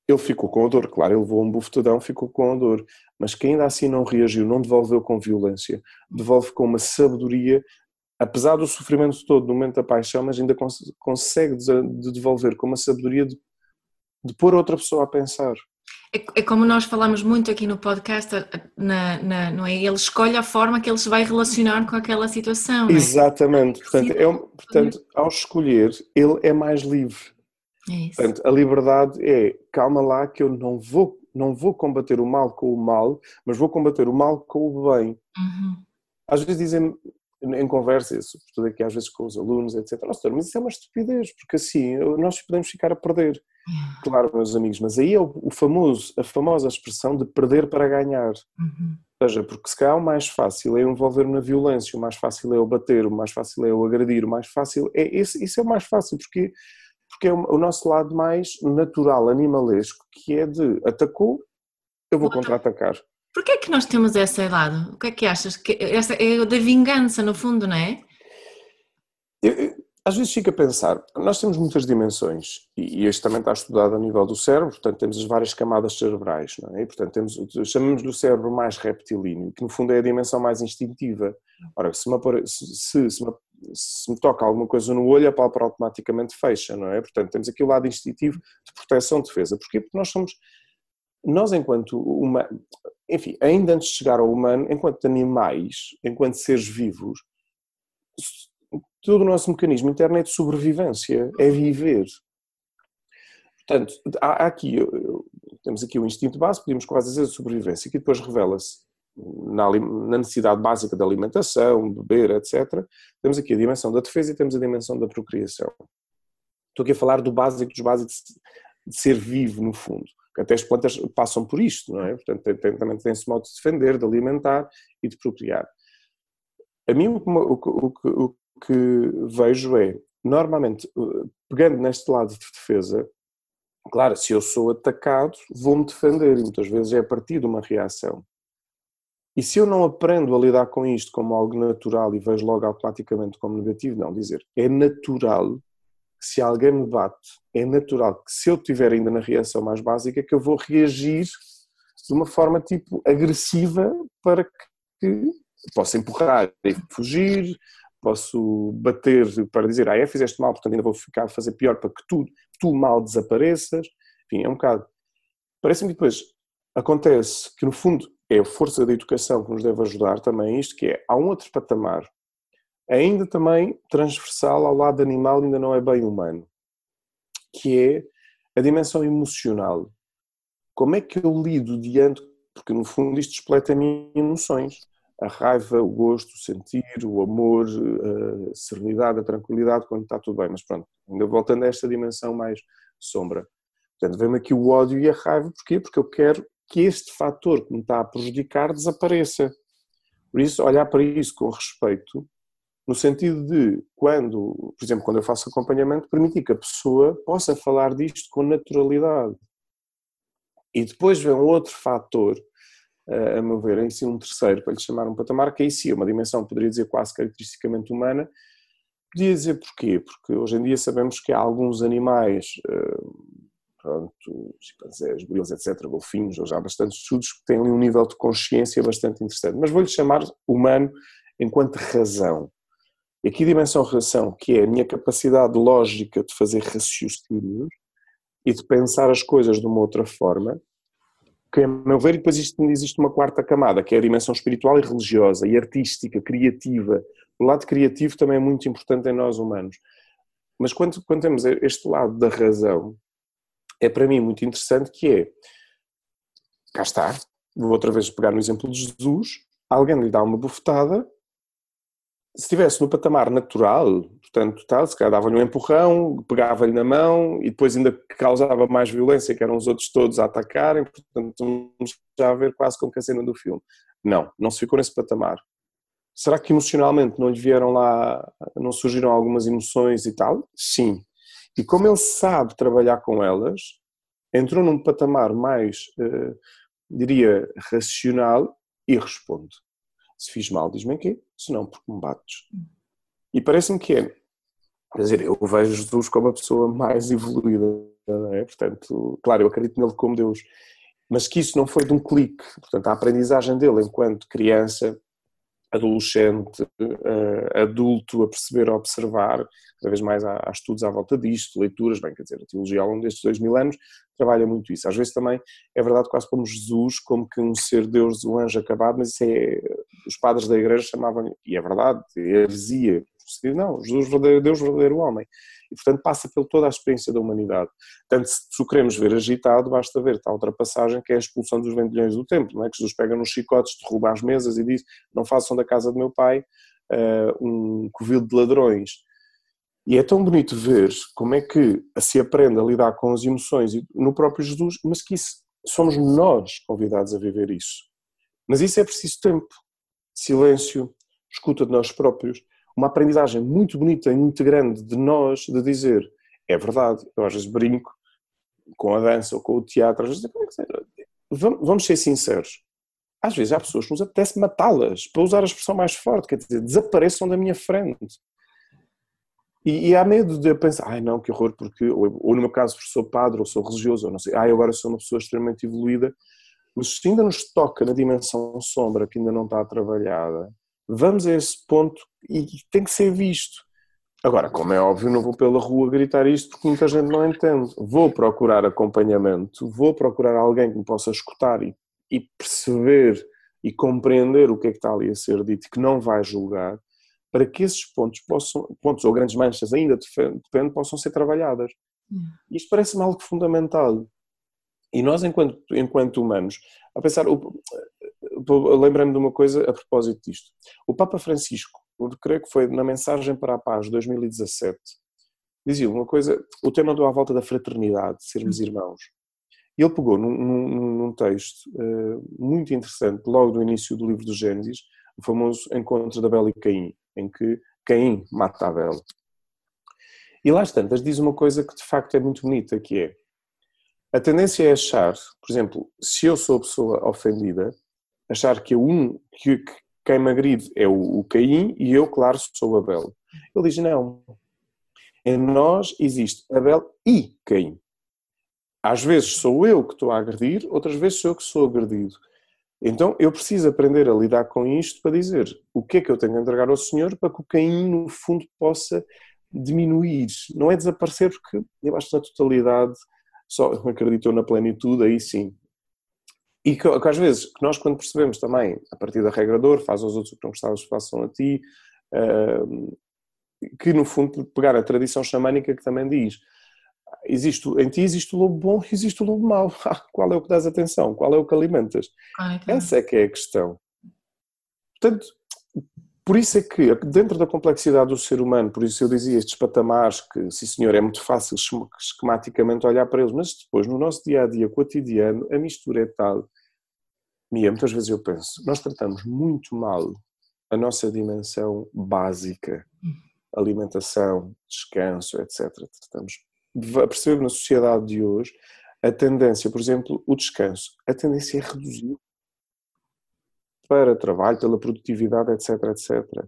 Ele ficou com a dor, claro, ele levou um bufetadão, ficou com a dor, mas quem ainda assim não reagiu, não devolveu com violência, devolve com uma sabedoria, apesar do sofrimento todo no momento da paixão, mas ainda cons consegue de devolver com uma sabedoria de, de pôr outra pessoa a pensar. É, é, como nós falamos muito aqui no podcast, na, na, não é? Ele escolhe a forma que ele se vai relacionar com aquela situação. É? Exatamente. Portanto, é, portanto, ao escolher, ele é mais livre. É Portanto, a liberdade é calma lá que eu não vou, não vou combater o mal com o mal, mas vou combater o mal com o bem. Uhum. Às vezes dizem em conversas, sobretudo aqui às vezes com os alunos, etc. Nossa, mas isso é uma estupidez, porque assim nós podemos ficar a perder. Uhum. Claro, meus amigos, mas aí é o, famoso, a famosa expressão de perder para ganhar. Uhum. Ou seja, porque se calhar o mais fácil é envolver-me na violência, o mais fácil é eu bater, o mais fácil é eu agredir, o mais fácil é esse, isso é o mais fácil, porque porque é o nosso lado mais natural, animalesco, que é de atacou, eu vou contra-atacar. Porquê é que nós temos esse lado? O que é que achas? Que essa é da vingança, no fundo, não é? Eu, às vezes fico a pensar, nós temos muitas dimensões e este também está estudado a nível do cérebro, portanto temos as várias camadas cerebrais, não é? E, portanto temos, chamamos do cérebro mais reptilíneo, que no fundo é a dimensão mais instintiva. Ora, se me, se, se me se me toca alguma coisa no olho, a pálpebra automaticamente fecha, não é? Portanto, temos aqui o lado instintivo de proteção, de defesa. Porquê? Porque nós somos, nós enquanto uma, enfim, ainda antes de chegar ao humano, enquanto animais, enquanto seres vivos, todo o nosso mecanismo interno é de sobrevivência, é viver. Portanto, há aqui, temos aqui o instinto básico, podemos quase dizer de sobrevivência, que depois revela-se na, na, necessidade básica da alimentação, beber, etc. Temos aqui a dimensão da defesa e temos a dimensão da procriação. Estou aqui a falar do básico dos básicos de ser vivo, no fundo. Até as plantas passam por isto, não é? Portanto, tem, também tem-se modo de defender, de alimentar e de procriar. A mim, o que, o, o que vejo é, normalmente, eh, pegando neste lado de defesa, claro, se eu sou atacado, vou-me defender, e muitas vezes é a partir de uma reação. E se eu não aprendo a lidar com isto como algo natural e vejo logo automaticamente como negativo, não, dizer, é natural que se alguém me bate, é natural que se eu estiver ainda na reação mais básica, que eu vou reagir de uma forma tipo agressiva para que possa empurrar e fugir, posso bater para dizer, ah, é, fizeste mal, portanto ainda vou ficar a fazer pior para que tu, tu mal desapareças. Enfim, é um bocado. Parece-me que depois acontece que, no fundo, é a força da educação que nos deve ajudar também isto, que é, há um outro patamar, ainda também transversal ao lado animal, ainda não é bem humano, que é a dimensão emocional. Como é que eu lido diante, porque no fundo isto despleta emoções, a raiva, o gosto, o sentir, o amor, a serenidade, a tranquilidade, quando está tudo bem. Mas pronto, ainda voltando a esta dimensão mais sombra. Portanto, vem-me aqui o ódio e a raiva, porquê? Porque eu quero que este fator que me está a prejudicar desapareça. Por isso, olhar para isso com respeito, no sentido de, quando, por exemplo, quando eu faço acompanhamento, permitir que a pessoa possa falar disto com naturalidade. E depois vem outro fator a meu ver, em si um terceiro, para lhe chamar um patamar, que aí sim, uma dimensão, poderia dizer quase caracteristicamente humana. Podia dizer porquê? Porque hoje em dia sabemos que há alguns animais, pronto, chimpanzés, gorilas, etc., golfinhos, já há bastantes estudos que têm um nível de consciência bastante interessante. Mas vou-lhe chamar humano enquanto razão. E aqui a dimensão razão, que é a minha capacidade lógica de fazer raciocínios e de pensar as coisas de uma outra forma, que, a meu ver, depois existe uma quarta camada, que é a dimensão espiritual e religiosa, e artística, criativa. O lado criativo também é muito importante em nós humanos. Mas quando, quando temos este lado da razão, é para mim muito interessante que é, cá está, vou outra vez pegar no exemplo de Jesus, alguém lhe dá uma bufetada, se estivesse no patamar natural, portanto, tal, se calhar dava-lhe um empurrão, pegava-lhe na mão e depois ainda causava mais violência, que eram os outros todos a atacarem, portanto, já ver quase como que a cena do filme. Não, não se ficou nesse patamar. Será que emocionalmente não lhe vieram lá, não surgiram algumas emoções e tal? Sim. E como ele sabe trabalhar com elas, entrou num patamar mais, eh, diria, racional e responde. Se fiz mal, diz-me aqui, se não, porque me bates. E parece-me que é. Quer dizer, eu vejo Jesus como a pessoa mais evoluída, é? Portanto, claro, eu acredito nele como Deus, mas que isso não foi de um clique. Portanto, a aprendizagem dele enquanto criança adolescente, uh, adulto, a perceber, a observar, cada vez mais há, há, estudos à volta disto, leituras, bem, quer dizer, a teologia ao longo destes dois mil anos trabalha muito isso. Às vezes também é verdade quase como Jesus, como que um ser Deus, um anjo acabado, mas isso é, os padres da igreja chamavam, e é verdade, é heresia, não, Jesus verdadeiro Deus, verdadeiro homem. E, portanto, passa por toda a experiência da humanidade. Portanto, se o queremos ver agitado, basta ver tal ultrapassagem que é a expulsão dos vendilhões do templo, não é? que Jesus pega nos chicotes, derruba as mesas e diz, não façam da casa do meu pai uh, um covil de ladrões. E é tão bonito ver como é que se aprende a lidar com as emoções no próprio Jesus, mas que isso, somos nós convidados a viver isso. Mas isso é preciso tempo, silêncio, escuta de nós próprios uma aprendizagem muito bonita e muito grande de nós, de dizer, é verdade, eu às vezes brinco com a dança ou com o teatro, às vezes, é vamos ser sinceros, às vezes há pessoas que nos apetece matá-las, para usar a expressão mais forte, quer dizer, desapareçam da minha frente. E, e há medo de pensar, ai não, que horror, porque, ou, ou no meu caso, sou padre, ou sou religioso, ou não sei, ai agora sou uma pessoa extremamente evoluída, mas se ainda nos toca na dimensão sombra que ainda não está trabalhada, vamos a esse ponto e tem que ser visto. Agora, como é óbvio, não vou pela rua gritar isto porque muita gente não entende. Vou procurar acompanhamento, vou procurar alguém que me possa escutar e e perceber e compreender o que é que está ali a ser dito que não vai julgar, para que esses pontos possam, pontos ou grandes manchas ainda depende, possam ser trabalhadas. Hum. Isto parece-me algo fundamental. E nós, enquanto, enquanto humanos, a pensar, lembrando me de uma coisa a propósito disto. O Papa Francisco, creio que foi na mensagem para a paz de 2017, dizia uma coisa, o tema do à volta da fraternidade, de sermos hum. irmãos. E ele pegou num, num, num texto uh, muito interessante, logo do início do livro do Gênesis, o famoso encontro de Abel e Caim, em que Caim mata Abel. E lá tantas diz uma coisa que de facto é muito bonita, que é a tendência é achar, por exemplo, se eu sou a pessoa ofendida, achar que, um, que quem me agride é o, o Caim e eu, claro, sou Abel. Ele diz, não. Em nós existe Abel e Caim. Às vezes sou eu que estou a agredir, outras vezes sou eu que sou agredido. Então eu preciso aprender a lidar com isto para dizer o que é que eu tenho a entregar ao Senhor para que o Caim, no fundo, possa diminuir. Não é desaparecer, porque eu acho que na totalidade só acredito na plenitude, aí sim. E que, que, às vezes, que nós quando percebemos também, a partir da regra dor, faz aos outros o que não gostavas façam a ti, uh, que no fundo pegar a tradição xamânica que também diz existe, em ti existe o lobo bom e existe o lobo mau. [LAUGHS] Qual é o que dás atenção? Qual é o que alimentas? Ai, Essa é que é a questão. Portanto, por isso é que, dentro da complexidade do ser humano, por isso eu dizia estes patamares que, sim senhor, é muito fácil esquematicamente olhar para eles, mas depois, no nosso dia a dia cotidiano, a mistura é tal. Mia, muitas vezes eu penso, nós tratamos muito mal a nossa dimensão básica, alimentação, descanso, etc. Tratamos percebo na sociedade de hoje a tendência, por exemplo, o descanso, a tendência é reduzir para trabalho, pela produtividade, etc, etc.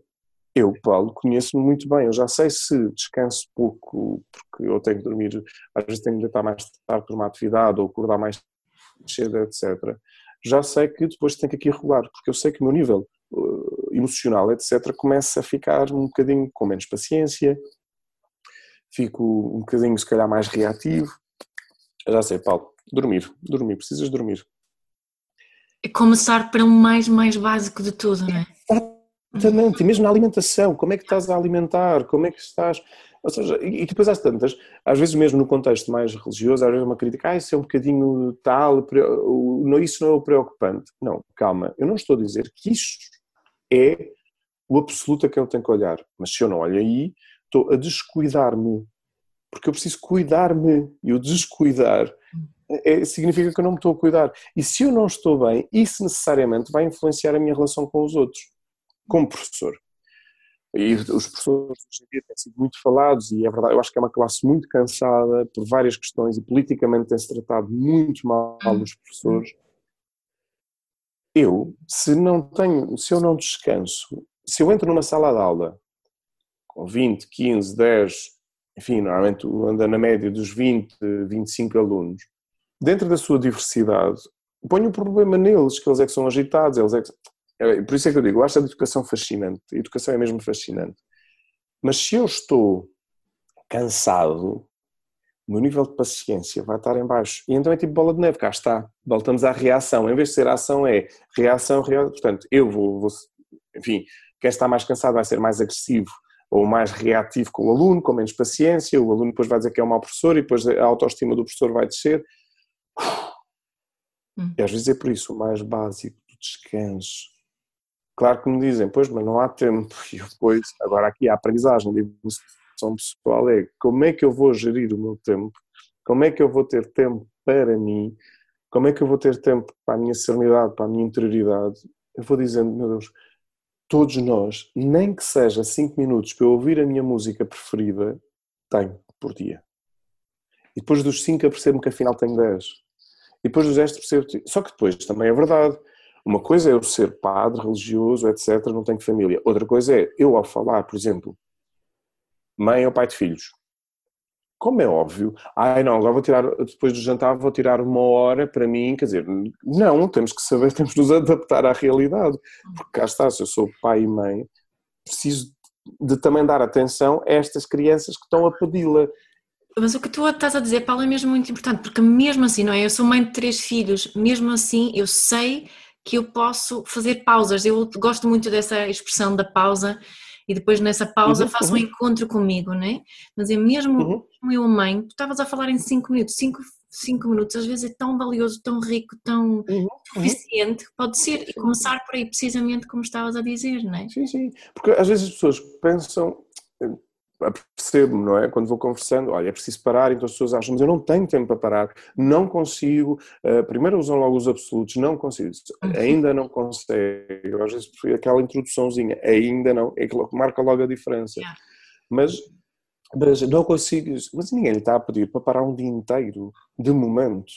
Eu, Paulo, conheço-me muito bem, eu já sei se descanso pouco, porque eu tenho que dormir, às vezes tenho que deitar mais tarde por uma atividade, ou acordar mais cedo, etc. Já sei que depois tenho que aqui regular, porque eu sei que o meu nível uh, emocional, etc., começa a ficar um bocadinho com menos paciência, fico um bocadinho, se calhar, mais reativo. Já sei, Paulo, dormir, dormir, precisas dormir. É começar para mais, mais básico de tudo, não é? Exatamente, e mesmo na alimentação, como é que estás a alimentar, como é que estás. Ou seja, e depois às tantas, às vezes mesmo no contexto mais religioso, às vezes uma crítica, ah, isso é um bocadinho tal, isso não é o preocupante. Não, calma, eu não estou a dizer que isto é o absoluto a que eu tenho que olhar, mas se eu não olho aí, estou a descuidar-me, porque eu preciso cuidar-me e o descuidar é, significa que eu não me estou a cuidar. E se eu não estou bem, isso necessariamente vai influenciar a minha relação com os outros, como professor. E os professores hoje em dia têm sido muito falados, e é verdade, eu acho que é uma classe muito cansada por várias questões, e politicamente tem-se tratado muito mal os professores. Eu, se não tenho, se eu não descanso, se eu entro numa sala de aula com 20, 15, 10, enfim, normalmente anda na média dos 20, 25 alunos, dentro da sua diversidade, põe o problema neles, que eles é que são agitados, eles é que... É, por isso é que eu digo, eu acho a educação fascinante, a educação é mesmo fascinante. Mas se eu estou cansado, o meu nível de paciência vai estar em baixo. E então é tipo bola de neve, cá está. Voltamos à reação. Em vez de ser ação, é reação, reação. Portanto, eu vou, vou enfim, quem está mais cansado vai ser mais agressivo, ou mais reativo com o aluno, com menos paciência, o aluno depois vai dizer que é um mau professor e depois a autoestima do professor vai descer. Hum. E às vezes é por isso o mais básico do descanso. Claro que me dizem, pois, mas não há tempo. [LAUGHS] E depois, agora aqui a aprendizagem de evolução pessoal é como é que eu vou gerir o meu tempo? Como é que eu vou ter tempo para mim? Como é que eu vou ter tempo para a minha serenidade, para a minha interioridade? Eu vou dizendo, meu Deus, todos nós, nem que seja 5 minutos para eu ouvir a minha música preferida, tenho por dia. E depois dos 5 eu percebo que afinal tenho 10. E depois dos 10 percebo. Só que depois também é verdade. Uma coisa é eu ser padre, religioso, etc., não tenho família. Outra coisa é eu, ao falar, por exemplo, mãe ou pai de filhos, como é óbvio, ai não, agora vou tirar, depois do jantar vou tirar uma hora para mim, quer dizer, não, temos que saber, [LAUGHS] temos que nos adaptar à realidade, porque cá está, se eu sou pai e mãe, preciso de também dar atenção a estas crianças que estão a pedi-la. Mas o que tu estás a dizer, Paulo, é mesmo muito importante, porque mesmo assim, não é? Eu sou mãe de três filhos, mesmo assim eu sei que eu posso fazer pausas. Eu gosto muito dessa expressão da pausa e depois nessa pausa uhum, faço uhum. um encontro comigo, não é? Mas é mesmo, uhum. mesmo eu, mãe, tu estavas a falar em cinco minutos, cinco, cinco minutos às vezes é tão valioso, tão rico, tão uhum. suficiente, pode ser, e começar por aí precisamente como estavas a dizer, não é? Sim, sim, porque às vezes as pessoas pensam, percebo, não é? Quando vou conversando, olha, é preciso parar, então as pessoas acham, mas eu não tenho tempo para parar, não consigo, uh, primeiro usam logo os absolutos, não consigo, uhum. ainda não consigo, às vezes aquela introduçãozinha, ainda não, é que marca logo a diferença. Yeah. Mas, mas não consigo, mas ninguém lhe está a pedir para parar um dia inteiro, de momento.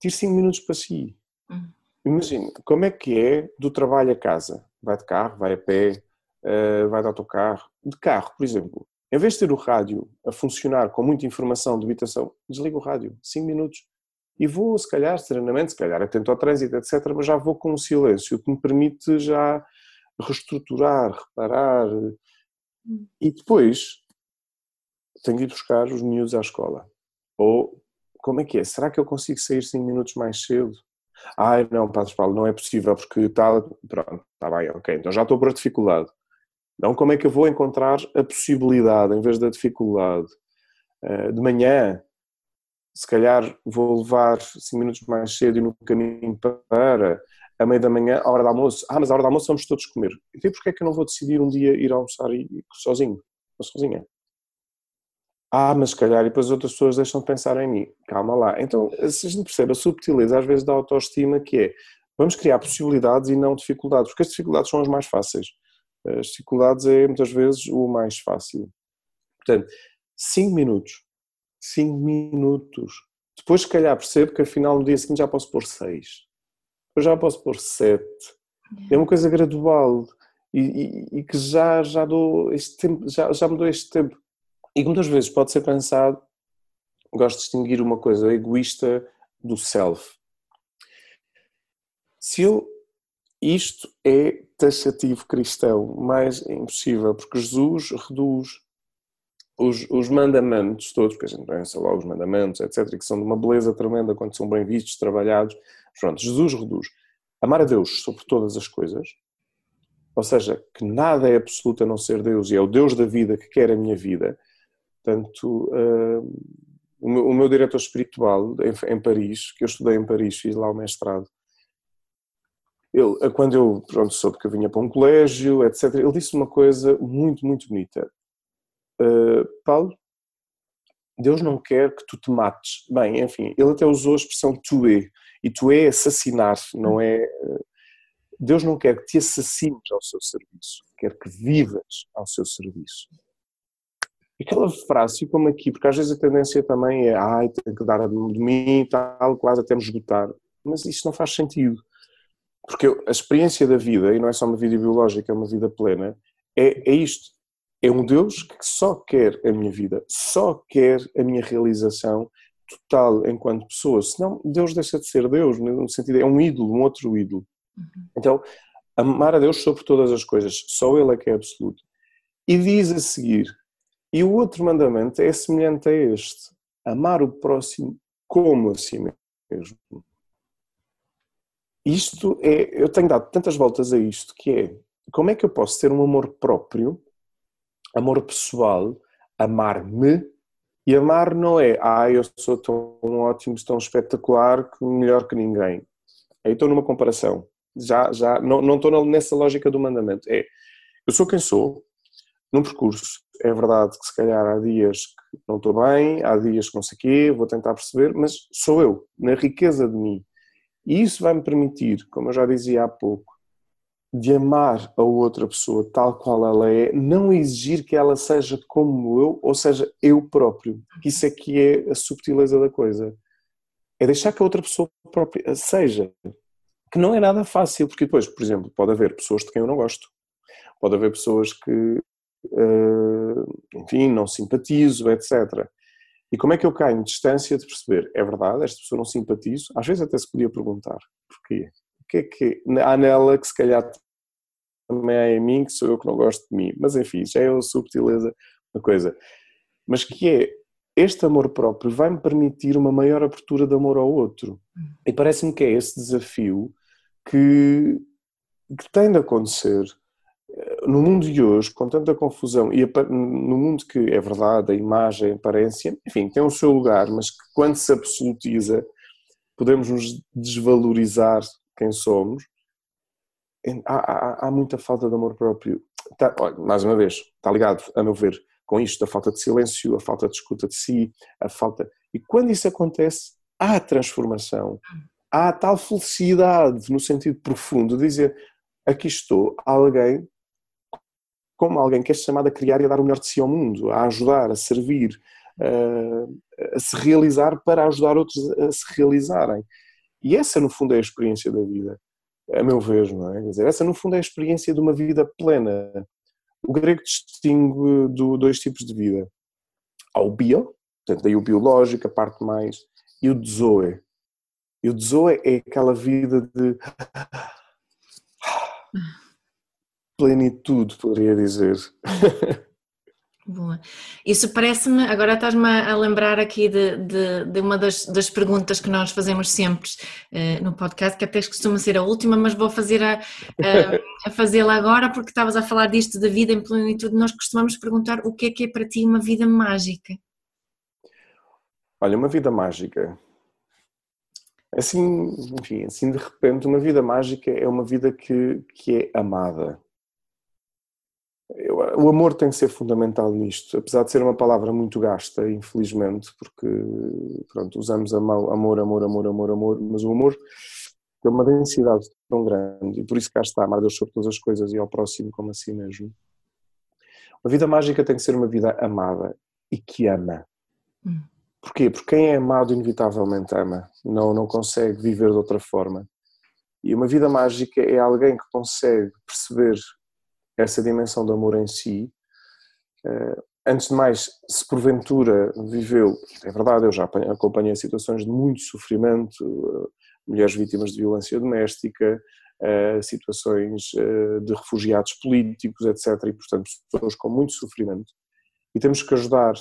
Tire 5 minutos para si. Uhum. Imagina, como é que é do trabalho a casa? Vai de carro, vai a pé, uh, vai de autocarro, de carro, por exemplo. Em vez de ter o rádio a funcionar com muita informação de habitação, desliga o rádio, 5 minutos. E vou, se calhar, serenamente, se calhar atento ao trânsito, etc., mas já vou com um silêncio que me permite já reestruturar, reparar. Hum. E depois tenho que ir buscar os miúdos à escola. Ou, como é que é? Será que eu consigo sair 5 minutos mais cedo? Ai, não, Padre Paulo, não é possível porque está. Pronto, está bem, ok, então já estou por dificuldade. Não como é que eu vou encontrar a possibilidade em vez da dificuldade. Eh, de manhã, se calhar vou levar 5 minutos mais cedo e no caminho para a meia da manhã, a hora do almoço. Ah, mas a hora do almoço vamos todos comer. Então porquê é que eu não vou decidir um dia ir almoçar sozinho, ou sozinha? Ah, mas se calhar, e depois outras pessoas deixam de pensar em mim. Calma lá. Então, se a gente percebe a subtileza, às vezes, da autoestima, que é, vamos criar possibilidades e não dificuldades, porque as dificuldades são as mais fáceis. As dificuldades é muitas vezes o mais fácil. Portanto, 5 minutos. 5 minutos. Depois, se calhar, percebo que afinal no dia seguinte já posso pôr 6. Depois já posso pôr 7. É uma coisa gradual e, e, e, que já, já dou este tempo, já, já me dou este tempo. E que muitas vezes pode ser pensado, gosto de distinguir uma coisa egoísta do self. Se eu isto é taxativo cristão, mas é impossível, porque Jesus reduz os, os mandamentos todos, porque a gente pensa logo os mandamentos, etc., que são de uma beleza tremenda quando são bem vistos, trabalhados. Pronto, Jesus reduz. Amar a Deus sobre todas as coisas, ou seja, que nada é absoluto a não ser Deus e é o Deus da vida que quer a minha vida. Portanto, uh, o, meu, meu, diretor espiritual em, em Paris, que eu estudei em Paris, fiz lá o mestrado, ele, quando eu pronto, soube que eu vinha para um colégio, etc., ele disse uma coisa muito, muito bonita. Uh, Paulo, Deus não quer que tu te mates. Bem, enfim, ele até usou a expressão tu é, e tu é assassinar, não é. Deus não quer que te assassines ao seu serviço, quer que vivas ao seu serviço. Aquela frase ficou-me aqui, porque às vezes a tendência também é, ai, tenho que dar de mim, tal, quase até me esgotar. Mas isso não faz sentido. Porque a experiência da vida, e não é só uma vida biológica, é uma vida plena, é, é isto. É um Deus que só quer a minha vida, só quer a minha realização total enquanto pessoa. Senão Deus deixa de ser Deus, no sentido, é um ídolo, um outro ídolo. Uhum. Então, amar a Deus sobre todas as coisas, só Ele é que é absoluto. E diz a seguir, e o outro mandamento é semelhante a este, amar o próximo como a si mesmo. Isto é, eu tenho dado tantas voltas a isto que é, como é que eu posso ter um amor próprio, amor pessoal, amar-me, e amar não é, ah, eu sou tão ótimo, tão espetacular, melhor que ninguém. Aí estou numa comparação. Já, já, não, não estou nessa lógica do mandamento. É, eu sou quem sou, num percurso. É verdade que se calhar há dias que não estou bem, há dias que não sei o quê, vou tentar perceber, mas sou eu, na riqueza de mim. E isso vai me permitir, como eu já dizia há pouco, de amar a outra pessoa tal qual ela é, não exigir que ela seja como eu, ou seja, eu próprio. Isso é que é a subtileza da coisa. É deixar que a outra pessoa própria seja. Que não é nada fácil, porque depois, por exemplo, pode haver pessoas de quem eu não gosto. Pode haver pessoas que, uh, enfim, não simpatizo, etc. E como é que eu caio em distância de perceber, é verdade, esta pessoa não simpatizo? Às vezes até se podia perguntar, porquê? O que é que há nela que se calhar também há em mim, que sou eu que não gosto de mim? Mas enfim, já é a subtileza da coisa. Mas que é, este amor próprio vai-me permitir uma maior abertura de amor ao outro. E parece-me que é esse desafio que, que tem de acontecer no mundo de hoje, com tanta confusão, e no mundo que é verdade, a imagem, a aparência, enfim, tem o seu lugar, mas que quando se absolutiza, podemos nos desvalorizar quem somos, há, há, há muita falta de amor próprio. Tá, olha, mais uma vez, está ligado, a meu ver, com isto, a falta de silêncio, a falta de escuta de si, a falta. E quando isso acontece, há transformação, há tal felicidade no sentido profundo de dizer: aqui estou, alguém como alguém que é chamado a criar e a dar o melhor de si ao mundo, a ajudar, a servir, a, se realizar para ajudar outros a se realizarem. E essa, no fundo, é a experiência da vida, a meu ver, não é? Quer dizer, essa, no fundo, é a experiência de uma vida plena. O grego distingue do, dois tipos de vida. Há o bio, portanto, daí o biológico, a parte mais, e o zoe. E o zoe é aquela vida de plenitude, poderia dizer. Boa. Isso parece-me, agora estás-me a lembrar aqui de, de, de uma das, das, perguntas que nós fazemos sempre uh, no podcast, que até costuma ser a última, mas vou fazer a, a, a fazê-la agora porque estavas a falar disto da vida em plenitude. Nós costumamos perguntar o que é que é para ti uma vida mágica? Olha, uma vida mágica. Assim, enfim, assim de repente, uma vida mágica é uma vida que, que é amada o amor tem que ser fundamental nisto, apesar de ser uma palavra muito gasta, infelizmente, porque pronto, usamos amor, amor, amor, amor, amor, mas o amor tem uma densidade tão grande e por isso cá está, amar Deus sobre todas as coisas e ao próximo como a si mesmo. Uma vida mágica tem que ser uma vida amada e que ama. Hum. Porquê? Porque quem é amado inevitavelmente ama, não, não consegue viver de outra forma. E uma vida mágica é alguém que consegue perceber essa dimensão do amor em si. Eh, antes de mais, se porventura viveu, é verdade, eu já acompanhei situações de muito sofrimento, eh, mulheres vítimas de violência doméstica, eh, situações de refugiados políticos, etc. E, portanto, pessoas com muito sofrimento. E temos que ajudar,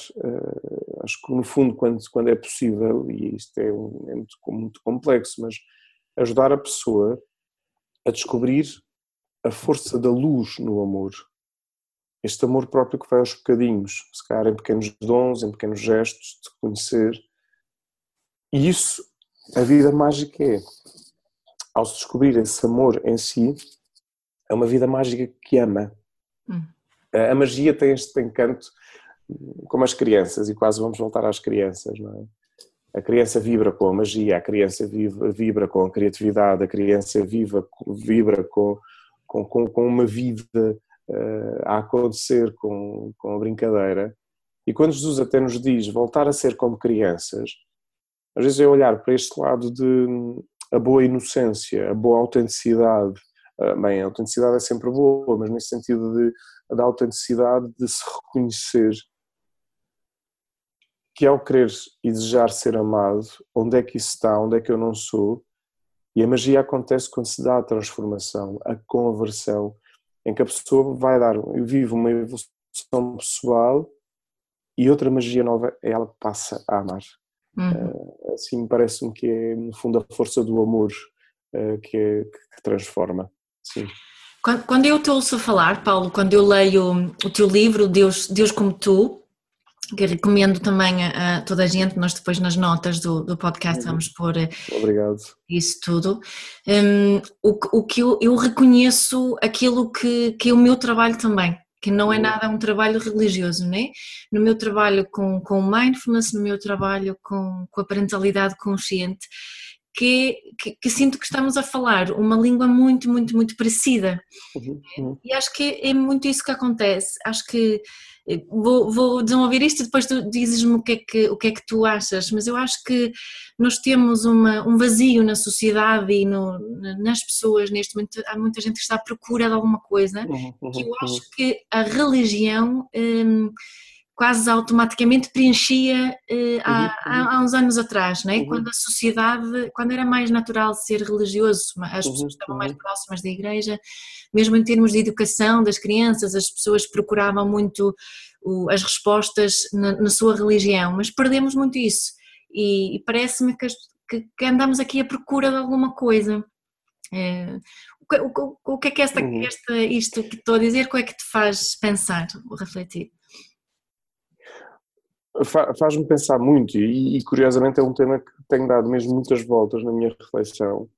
acho que no fundo, quando, quando é possível, e isto é, um, é muito, muito complexo, mas ajudar a pessoa a descobrir a força da luz no amor. Este amor próprio que vai aos bocadinhos, se calhar em pequenos dons, em pequenos gestos, de conhecer. E isso, a vida mágica é. Ao se descobrir esse amor em si, é uma vida mágica que ama. Hum. A magia tem este encanto, como as crianças, e quase vamos voltar às crianças, não é? A criança vibra com a magia, a criança vibra com a criatividade, a criança viva, vibra com, com, com, com uma vida uh, a acontecer com, com a brincadeira. E quando Jesus até nos diz voltar a ser como crianças, às vezes é olhar para este lado de a boa inocência, a boa autenticidade. Uh, bem, a autenticidade é sempre boa, mas nesse sentido de, da autenticidade de se reconhecer que ao querer e desejar ser amado, onde é que isso está, onde é que eu não sou, e a magia acontece quando se dá a transformação, a conversão, em que a pessoa vai dar, vive uma evolução pessoal e outra magia nova é ela que passa a amar. Uhum. Eh, assim parece-me que é, no fundo, a força do amor eh, que, é, que transforma. Sim. Quando eu te ouço falar, Paulo, quando eu leio o teu livro, Deus, Deus como Tu, que recomendo também a, toda a gente, nós depois nas notas do, do podcast uhum. vamos pôr eh, Obrigado. isso tudo. Um, o, o que eu, eu reconheço aquilo que, que é o meu trabalho também, que não é uhum. nada um trabalho religioso, né? No meu trabalho com, com mindfulness, no meu trabalho com, com a parentalidade consciente, que, que, que, sinto que estamos a falar uma língua muito, muito, muito parecida. Uhum. uhum. E acho que é, muito isso que acontece. Acho que Vou, vou desenvolver isto e depois tu dizes-me o, que é que, o que é que tu achas, mas eu acho que nós temos uma, um vazio na sociedade e no, nas pessoas neste momento, há muita gente que está à procura de alguma coisa, uhum, uhum, que eu acho uhum. que a religião hum, quase automaticamente preenchia uh, há, há, há, uns anos atrás, não é? Uhum. quando a sociedade, quando era mais natural ser religioso, as pessoas uhum, estavam mais uhum. próximas da igreja, mesmo em termos de educação das crianças, as pessoas procuravam muito o, as respostas na, na, sua religião, mas perdemos muito isso e, e parece-me que, que, que, andamos aqui à procura de alguma coisa. É, o, o, o, que é que esta, uhum. esta, isto que estou a dizer, o é que te faz pensar, refletir? Faz-me pensar muito e, e, curiosamente é um tema que tem dado mesmo muitas voltas na minha reflexão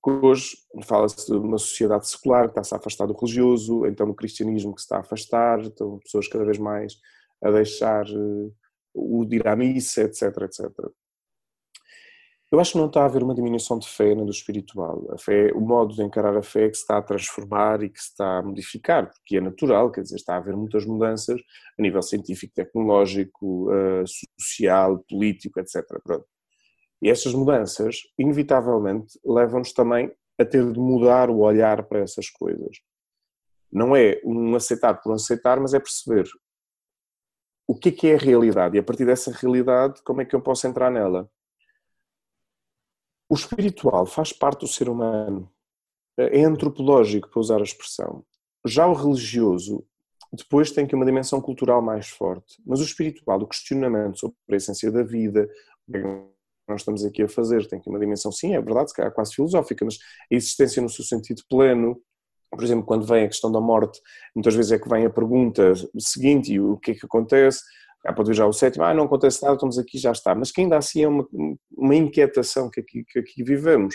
porque hoje fala-se de uma sociedade secular que está-se a afastar do religioso então no cristianismo que se está a afastar então pessoas cada vez mais a deixar uh, o de ir à missa, etc, etc eu acho que não está a haver uma diminuição de fé nem do espiritual. A fé, o modo de encarar a fé é que se está a transformar e que se está a modificar, porque é natural, quer dizer, está a haver muitas mudanças a nível científico, tecnológico, eh, social, político, etc. Pronto. E essas mudanças, inevitavelmente, levam-nos também a ter de mudar o olhar para essas coisas. Não é um aceitar por um aceitar, mas é perceber o que é que é a realidade e a partir dessa realidade, como é que eu posso entrar nela o espiritual faz parte do ser humano, é antropológico, para usar a expressão. Já o religioso, depois tem que uma dimensão cultural mais forte. Mas o espiritual, o questionamento sobre a essência da vida, o que é que nós estamos aqui a fazer, tem que uma dimensão, sim, é verdade, se calhar quase filosófica, mas a existência no seu sentido pleno, por exemplo, quando vem a questão da morte, muitas vezes é que vem a pergunta seguinte, o que é que acontece? Ah, pode vir já o sétimo, ah, não acontece nada, estamos aqui, já está. Mas que ainda assim é uma, uma inquietação que aqui, que aqui vivemos.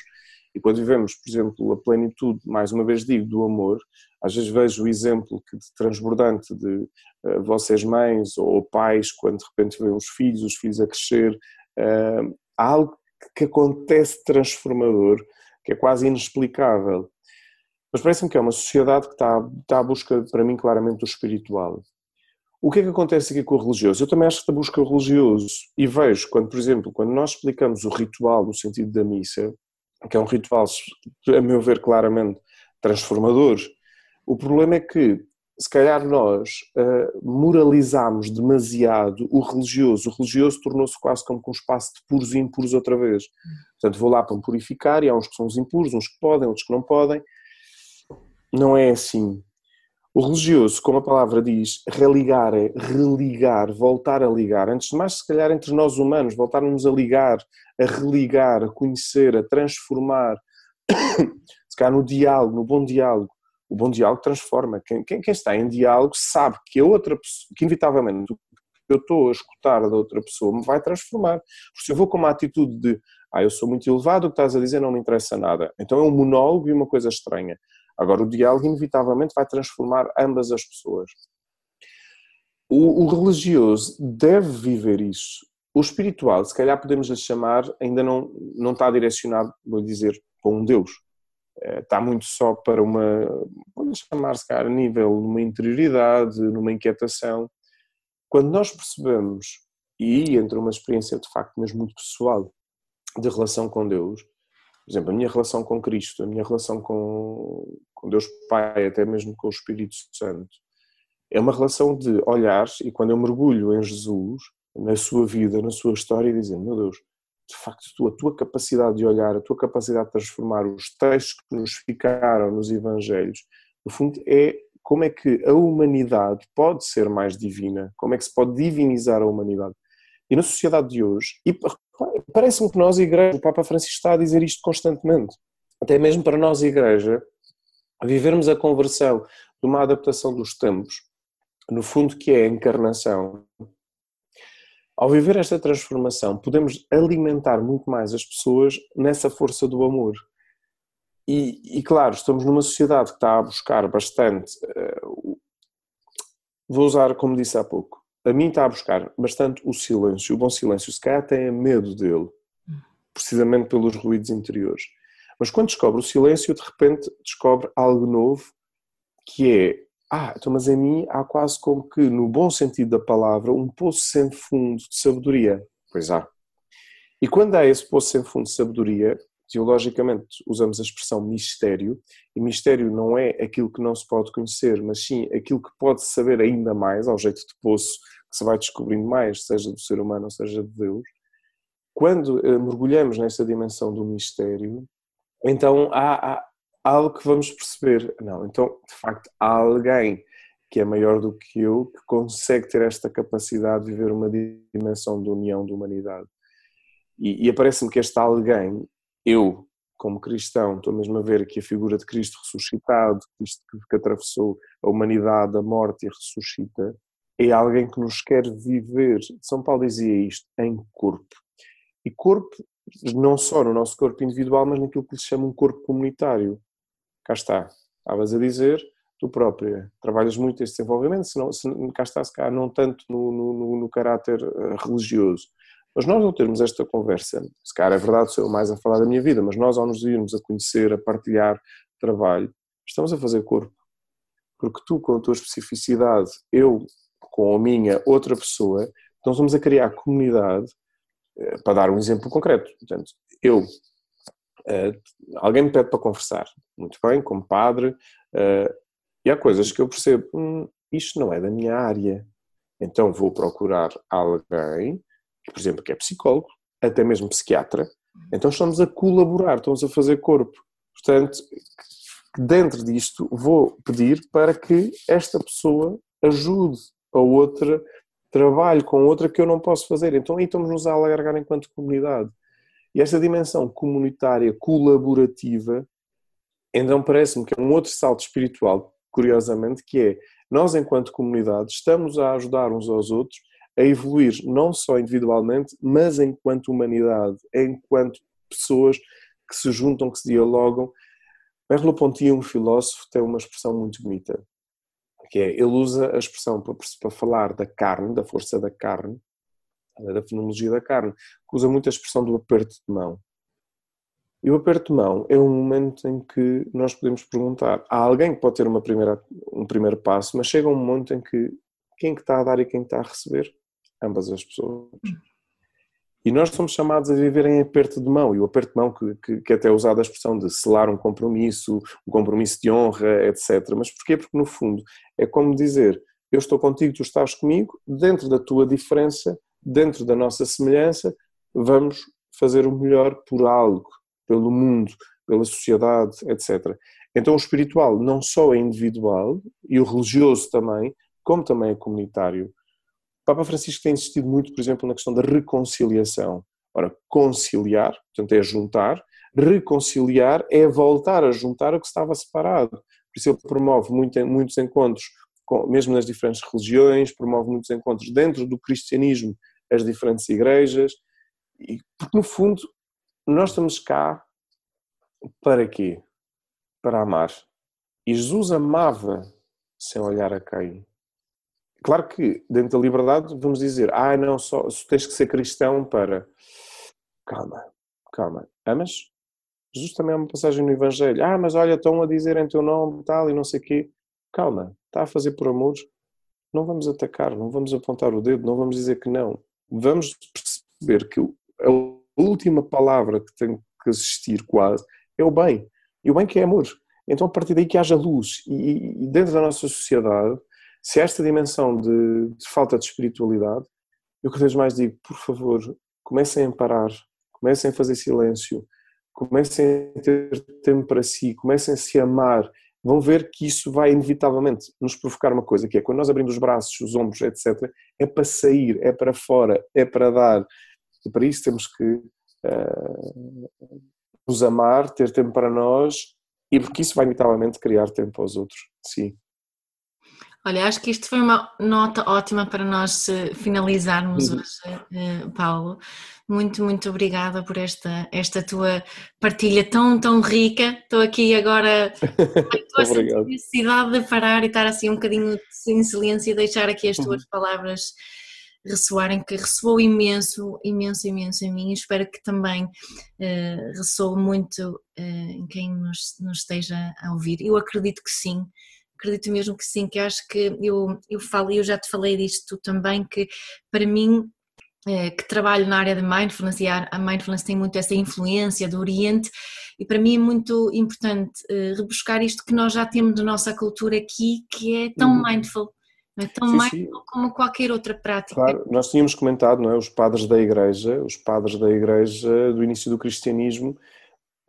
E quando vivemos, por exemplo, a plenitude, mais uma vez digo, do amor, às vezes vejo o exemplo que de transbordante de uh, vocês mães ou pais, quando de repente veem os filhos, os filhos a crescer, uh, há algo que acontece transformador, que é quase inexplicável. Mas parece-me que é uma sociedade que está, está à busca, para mim, claramente do espiritual. O que é que acontece aqui com o religioso? Eu também acho que busca o religioso e vejo quando, por exemplo, quando nós explicamos o ritual no sentido da missa, que é um ritual, a meu ver, claramente transformador, o problema é que se calhar nós uh, moralizamos demasiado o religioso. O religioso tornou-se quase como um espaço de puros e impuros outra vez. Portanto, vou lá para me purificar e há uns que são os impuros, uns que podem, outros que não podem. Não é assim. O religioso, como a palavra diz, religar é religar, voltar a ligar. Antes de mais, se calhar, entre nós humanos, voltarmos a ligar, a religar, a conhecer, a transformar. [COUGHS] se calhar no diálogo, no bom diálogo. O bom diálogo transforma. Quem, quem, quem está em diálogo sabe que a outra pessoa, que inevitavelmente eu estou a escutar da outra pessoa me vai transformar. Porque se eu vou com uma atitude de ah, eu sou muito elevado, o que estás a dizer não me interessa nada. Então é um monólogo e uma coisa estranha. Agora, o diálogo, inevitavelmente, vai transformar ambas as pessoas. O, o religioso deve viver isso. O espiritual, se calhar podemos lhe chamar, ainda não, não está direcionado, vou dizer, para um Deus. É, está muito só para uma, vamos chamar se calhar a nível de uma interioridade, numa inquietação. Quando nós percebemos, e entra uma experiência de facto mesmo muito pessoal, de relação com Deus, por exemplo, a minha relação com Cristo, a minha relação com, com Deus Pai, até mesmo com o Espírito Santo, é uma relação de olhar e quando eu mergulho em Jesus, na sua vida, na sua história, e dizer: Meu Deus, de facto, a tua capacidade de olhar, a tua capacidade de transformar os textos que nos ficaram nos Evangelhos, no fundo, é como é que a humanidade pode ser mais divina, como é que se pode divinizar a humanidade. E na sociedade de hoje, e parece-me que nós, Igreja, o Papa Francisco está a dizer isto constantemente, até mesmo para nós, Igreja, vivermos a conversão de uma adaptação dos tempos, no fundo que é a encarnação, ao viver esta transformação, podemos alimentar muito mais as pessoas nessa força do amor. E, e claro, estamos numa sociedade que está a buscar bastante. Uh, vou usar, como disse há pouco, a mim está a buscar bastante o silêncio, o bom silêncio. Se calhar tem medo dele, precisamente pelos ruídos interiores. Mas quando descobre o silêncio, de repente descobre algo novo que é ah, então, mas em mim há quase como que, no bom sentido da palavra, um poço sem fundo de sabedoria. Pois há. E quando há esse poço sem fundo de sabedoria, teologicamente usamos a expressão mistério, e mistério não é aquilo que não se pode conhecer, mas sim aquilo que pode saber ainda mais, ao jeito de poço que se vai descobrindo mais, seja do ser humano seja de Deus. Quando uh, mergulhamos nessa dimensão do mistério, então há, há, algo que vamos perceber. Não, então de facto há alguém que é maior do que eu que consegue ter esta capacidade de viver uma dimensão de união da humanidade. E, e aparece-me que este alguém, eu, como cristão, estou mesmo a ver aqui a figura de Cristo ressuscitado, Cristo que, atravessou a humanidade, a morte e ressuscita, é alguém que nos quer viver. São Paulo dizia isto, em corpo. E corpo, não só no nosso corpo individual, mas naquilo que lhe chama um corpo comunitário. Cá está. Estavas a dizer, tu própria, trabalhas muito este desenvolvimento, se não, se, cá está, se cá, não tanto no, no, no caráter eh, religioso, mas nós ao termos esta conversa, se calhar é verdade, sou eu mais a falar da minha vida, mas nós ao nos irmos a conhecer, a partilhar trabalho, estamos a fazer corpo. Porque tu, com a tua especificidade, eu, com a minha, outra pessoa, então estamos a criar comunidade, eh, para dar um exemplo concreto. Portanto, eu, eh, alguém me pede para conversar, muito bem, como padre, eh, e há coisas que eu percebo, hum, isto não é da minha área, então vou procurar alguém por exemplo, que é psicólogo, até mesmo psiquiatra, então estamos a colaborar, estamos a fazer corpo. Portanto, dentro disto, vou pedir para que esta pessoa ajude a outra, trabalhe com outra que eu não posso fazer. Então aí estamos-nos a alargar enquanto comunidade. E esta dimensão comunitária, colaborativa, então parece-me que é um outro salto espiritual, curiosamente, que é nós, enquanto comunidade, estamos a ajudar uns aos outros a evoluir não só individualmente, mas enquanto humanidade, enquanto pessoas que se juntam, que se dialogam. Merleau-Ponty, um filósofo, tem uma expressão muito bonita, que é, ele usa a expressão para, para falar da carne, da força da carne, da fenomenologia da carne, que usa muito a expressão do aperto de mão. E o aperto de mão é um momento em que nós podemos perguntar. Há alguém que pode ter uma primeira, um primeiro passo, mas chega um momento em que quem que está a dar e quem está a receber ambas as pessoas. E nós somos chamados a viver em aperto de mão, e o aperto de mão que, que, que até é usado a expressão de selar um compromisso, um compromisso de honra, etc. Mas porquê? Porque no fundo é como dizer, eu estou contigo, tu estás comigo, dentro da tua diferença, dentro da nossa semelhança, vamos fazer o melhor por algo, pelo mundo, pela sociedade, etc. Então o espiritual não só é individual, e o religioso também, como também é comunitário. Papa Francisco tem insistido muito, por exemplo, na questão da reconciliação. Ora, conciliar, portanto, é juntar, reconciliar é voltar a juntar o que estava separado. Por isso ele promove muito, muitos encontros, mesmo nas diferentes religiões, promove muitos encontros dentro do cristianismo, as diferentes igrejas, e, porque no fundo nós estamos cá para quê? Para amar. E Jesus amava sem olhar a quem. Claro que dentro da liberdade vamos dizer, ah, não, só tens que ser cristão para. Calma, calma. Amas? Jesus também é uma passagem no Evangelho. Ah, mas olha, estão a dizer em teu nome tal e não sei o quê. Calma, está a fazer por amor. Não vamos atacar, não vamos apontar o dedo, não vamos dizer que não. Vamos perceber que a última palavra que tem que existir quase é o bem. E o bem que é amor. Então a partir daí que haja luz. E, e dentro da nossa sociedade se esta dimensão de, de falta de espiritualidade, eu cada vez mais digo, por favor, comecem a parar, comecem a fazer silêncio, comecem a ter tempo para si, comecem a se amar, vão ver que isso vai inevitavelmente nos provocar uma coisa, que é quando nós abrimos os braços, os ombros, etc., é para sair, é para fora, é para dar. E para isso temos que uh, nos amar, ter tempo para nós, e porque isso vai inevitavelmente criar tempo aos outros. Sim. Olha, acho que isto foi uma nota ótima para nós eh, finalizarmos uhum. hoje, eh, Paulo. Muito, muito obrigada por esta, esta tua partilha tão, tão rica. Estou aqui agora com a [LAUGHS] necessidade de parar e estar assim um bocadinho em silêncio e deixar aqui as tuas uhum. palavras ressoarem, que ressoou imenso, imenso, imenso em mim. Espero que também uh, ressoe muito uh, em quem nos, nos esteja a ouvir. Eu acredito que sim acredito mesmo que sim, que acho que eu, eu falo, e eu já te falei disto também, que para mim eh, que trabalho na área de mindfulness e a mindfulness tem muito essa influência do Oriente e para mim é muito importante uh, rebuscar isto que nós já temos da nossa cultura aqui que é tão uhum. mindful, é tão sim, mindful sim. como qualquer outra prática. Claro, nós tínhamos comentado, não é, os padres da igreja, os padres da igreja do início do cristianismo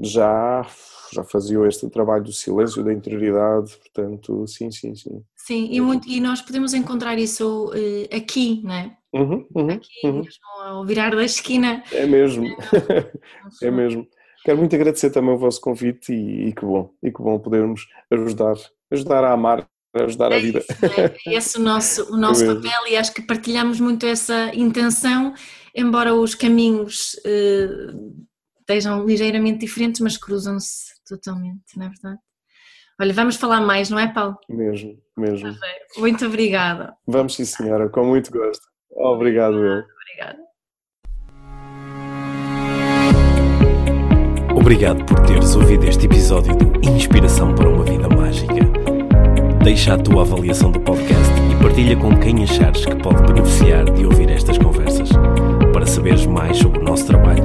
já já faziam este trabalho do silêncio, da interioridade, portanto, sim, sim, sim. Sim, e, muito, e nós podemos encontrar isso uh, aqui, não é? Uhum, uhum, aqui, uhum. mesmo ao virar da esquina. É mesmo, [LAUGHS] é mesmo. Quero muito agradecer também o vosso convite e, e que bom, e que bom podermos ajudar, ajudar a amar, ajudar é a vida. Isso, é, é [LAUGHS] esse o nosso, o nosso é papel e acho que partilhamos muito essa intenção, embora os caminhos uh, estejam ligeiramente diferentes, mas cruzam-se totalmente, não é verdade? Olha, vamos falar mais, não é, Paulo? Mesmo, mesmo. Muito obrigada. Vamos sim, senhora, com muito gosto. Obrigado, eu. Obrigada. Obrigado por teres ouvido este episódio de Inspiração para uma Vida Mágica. Deixa a tua avaliação do podcast e partilha com quem achares que pode beneficiar de ouvir estas conversas. Para saberes mais sobre o nosso trabalho,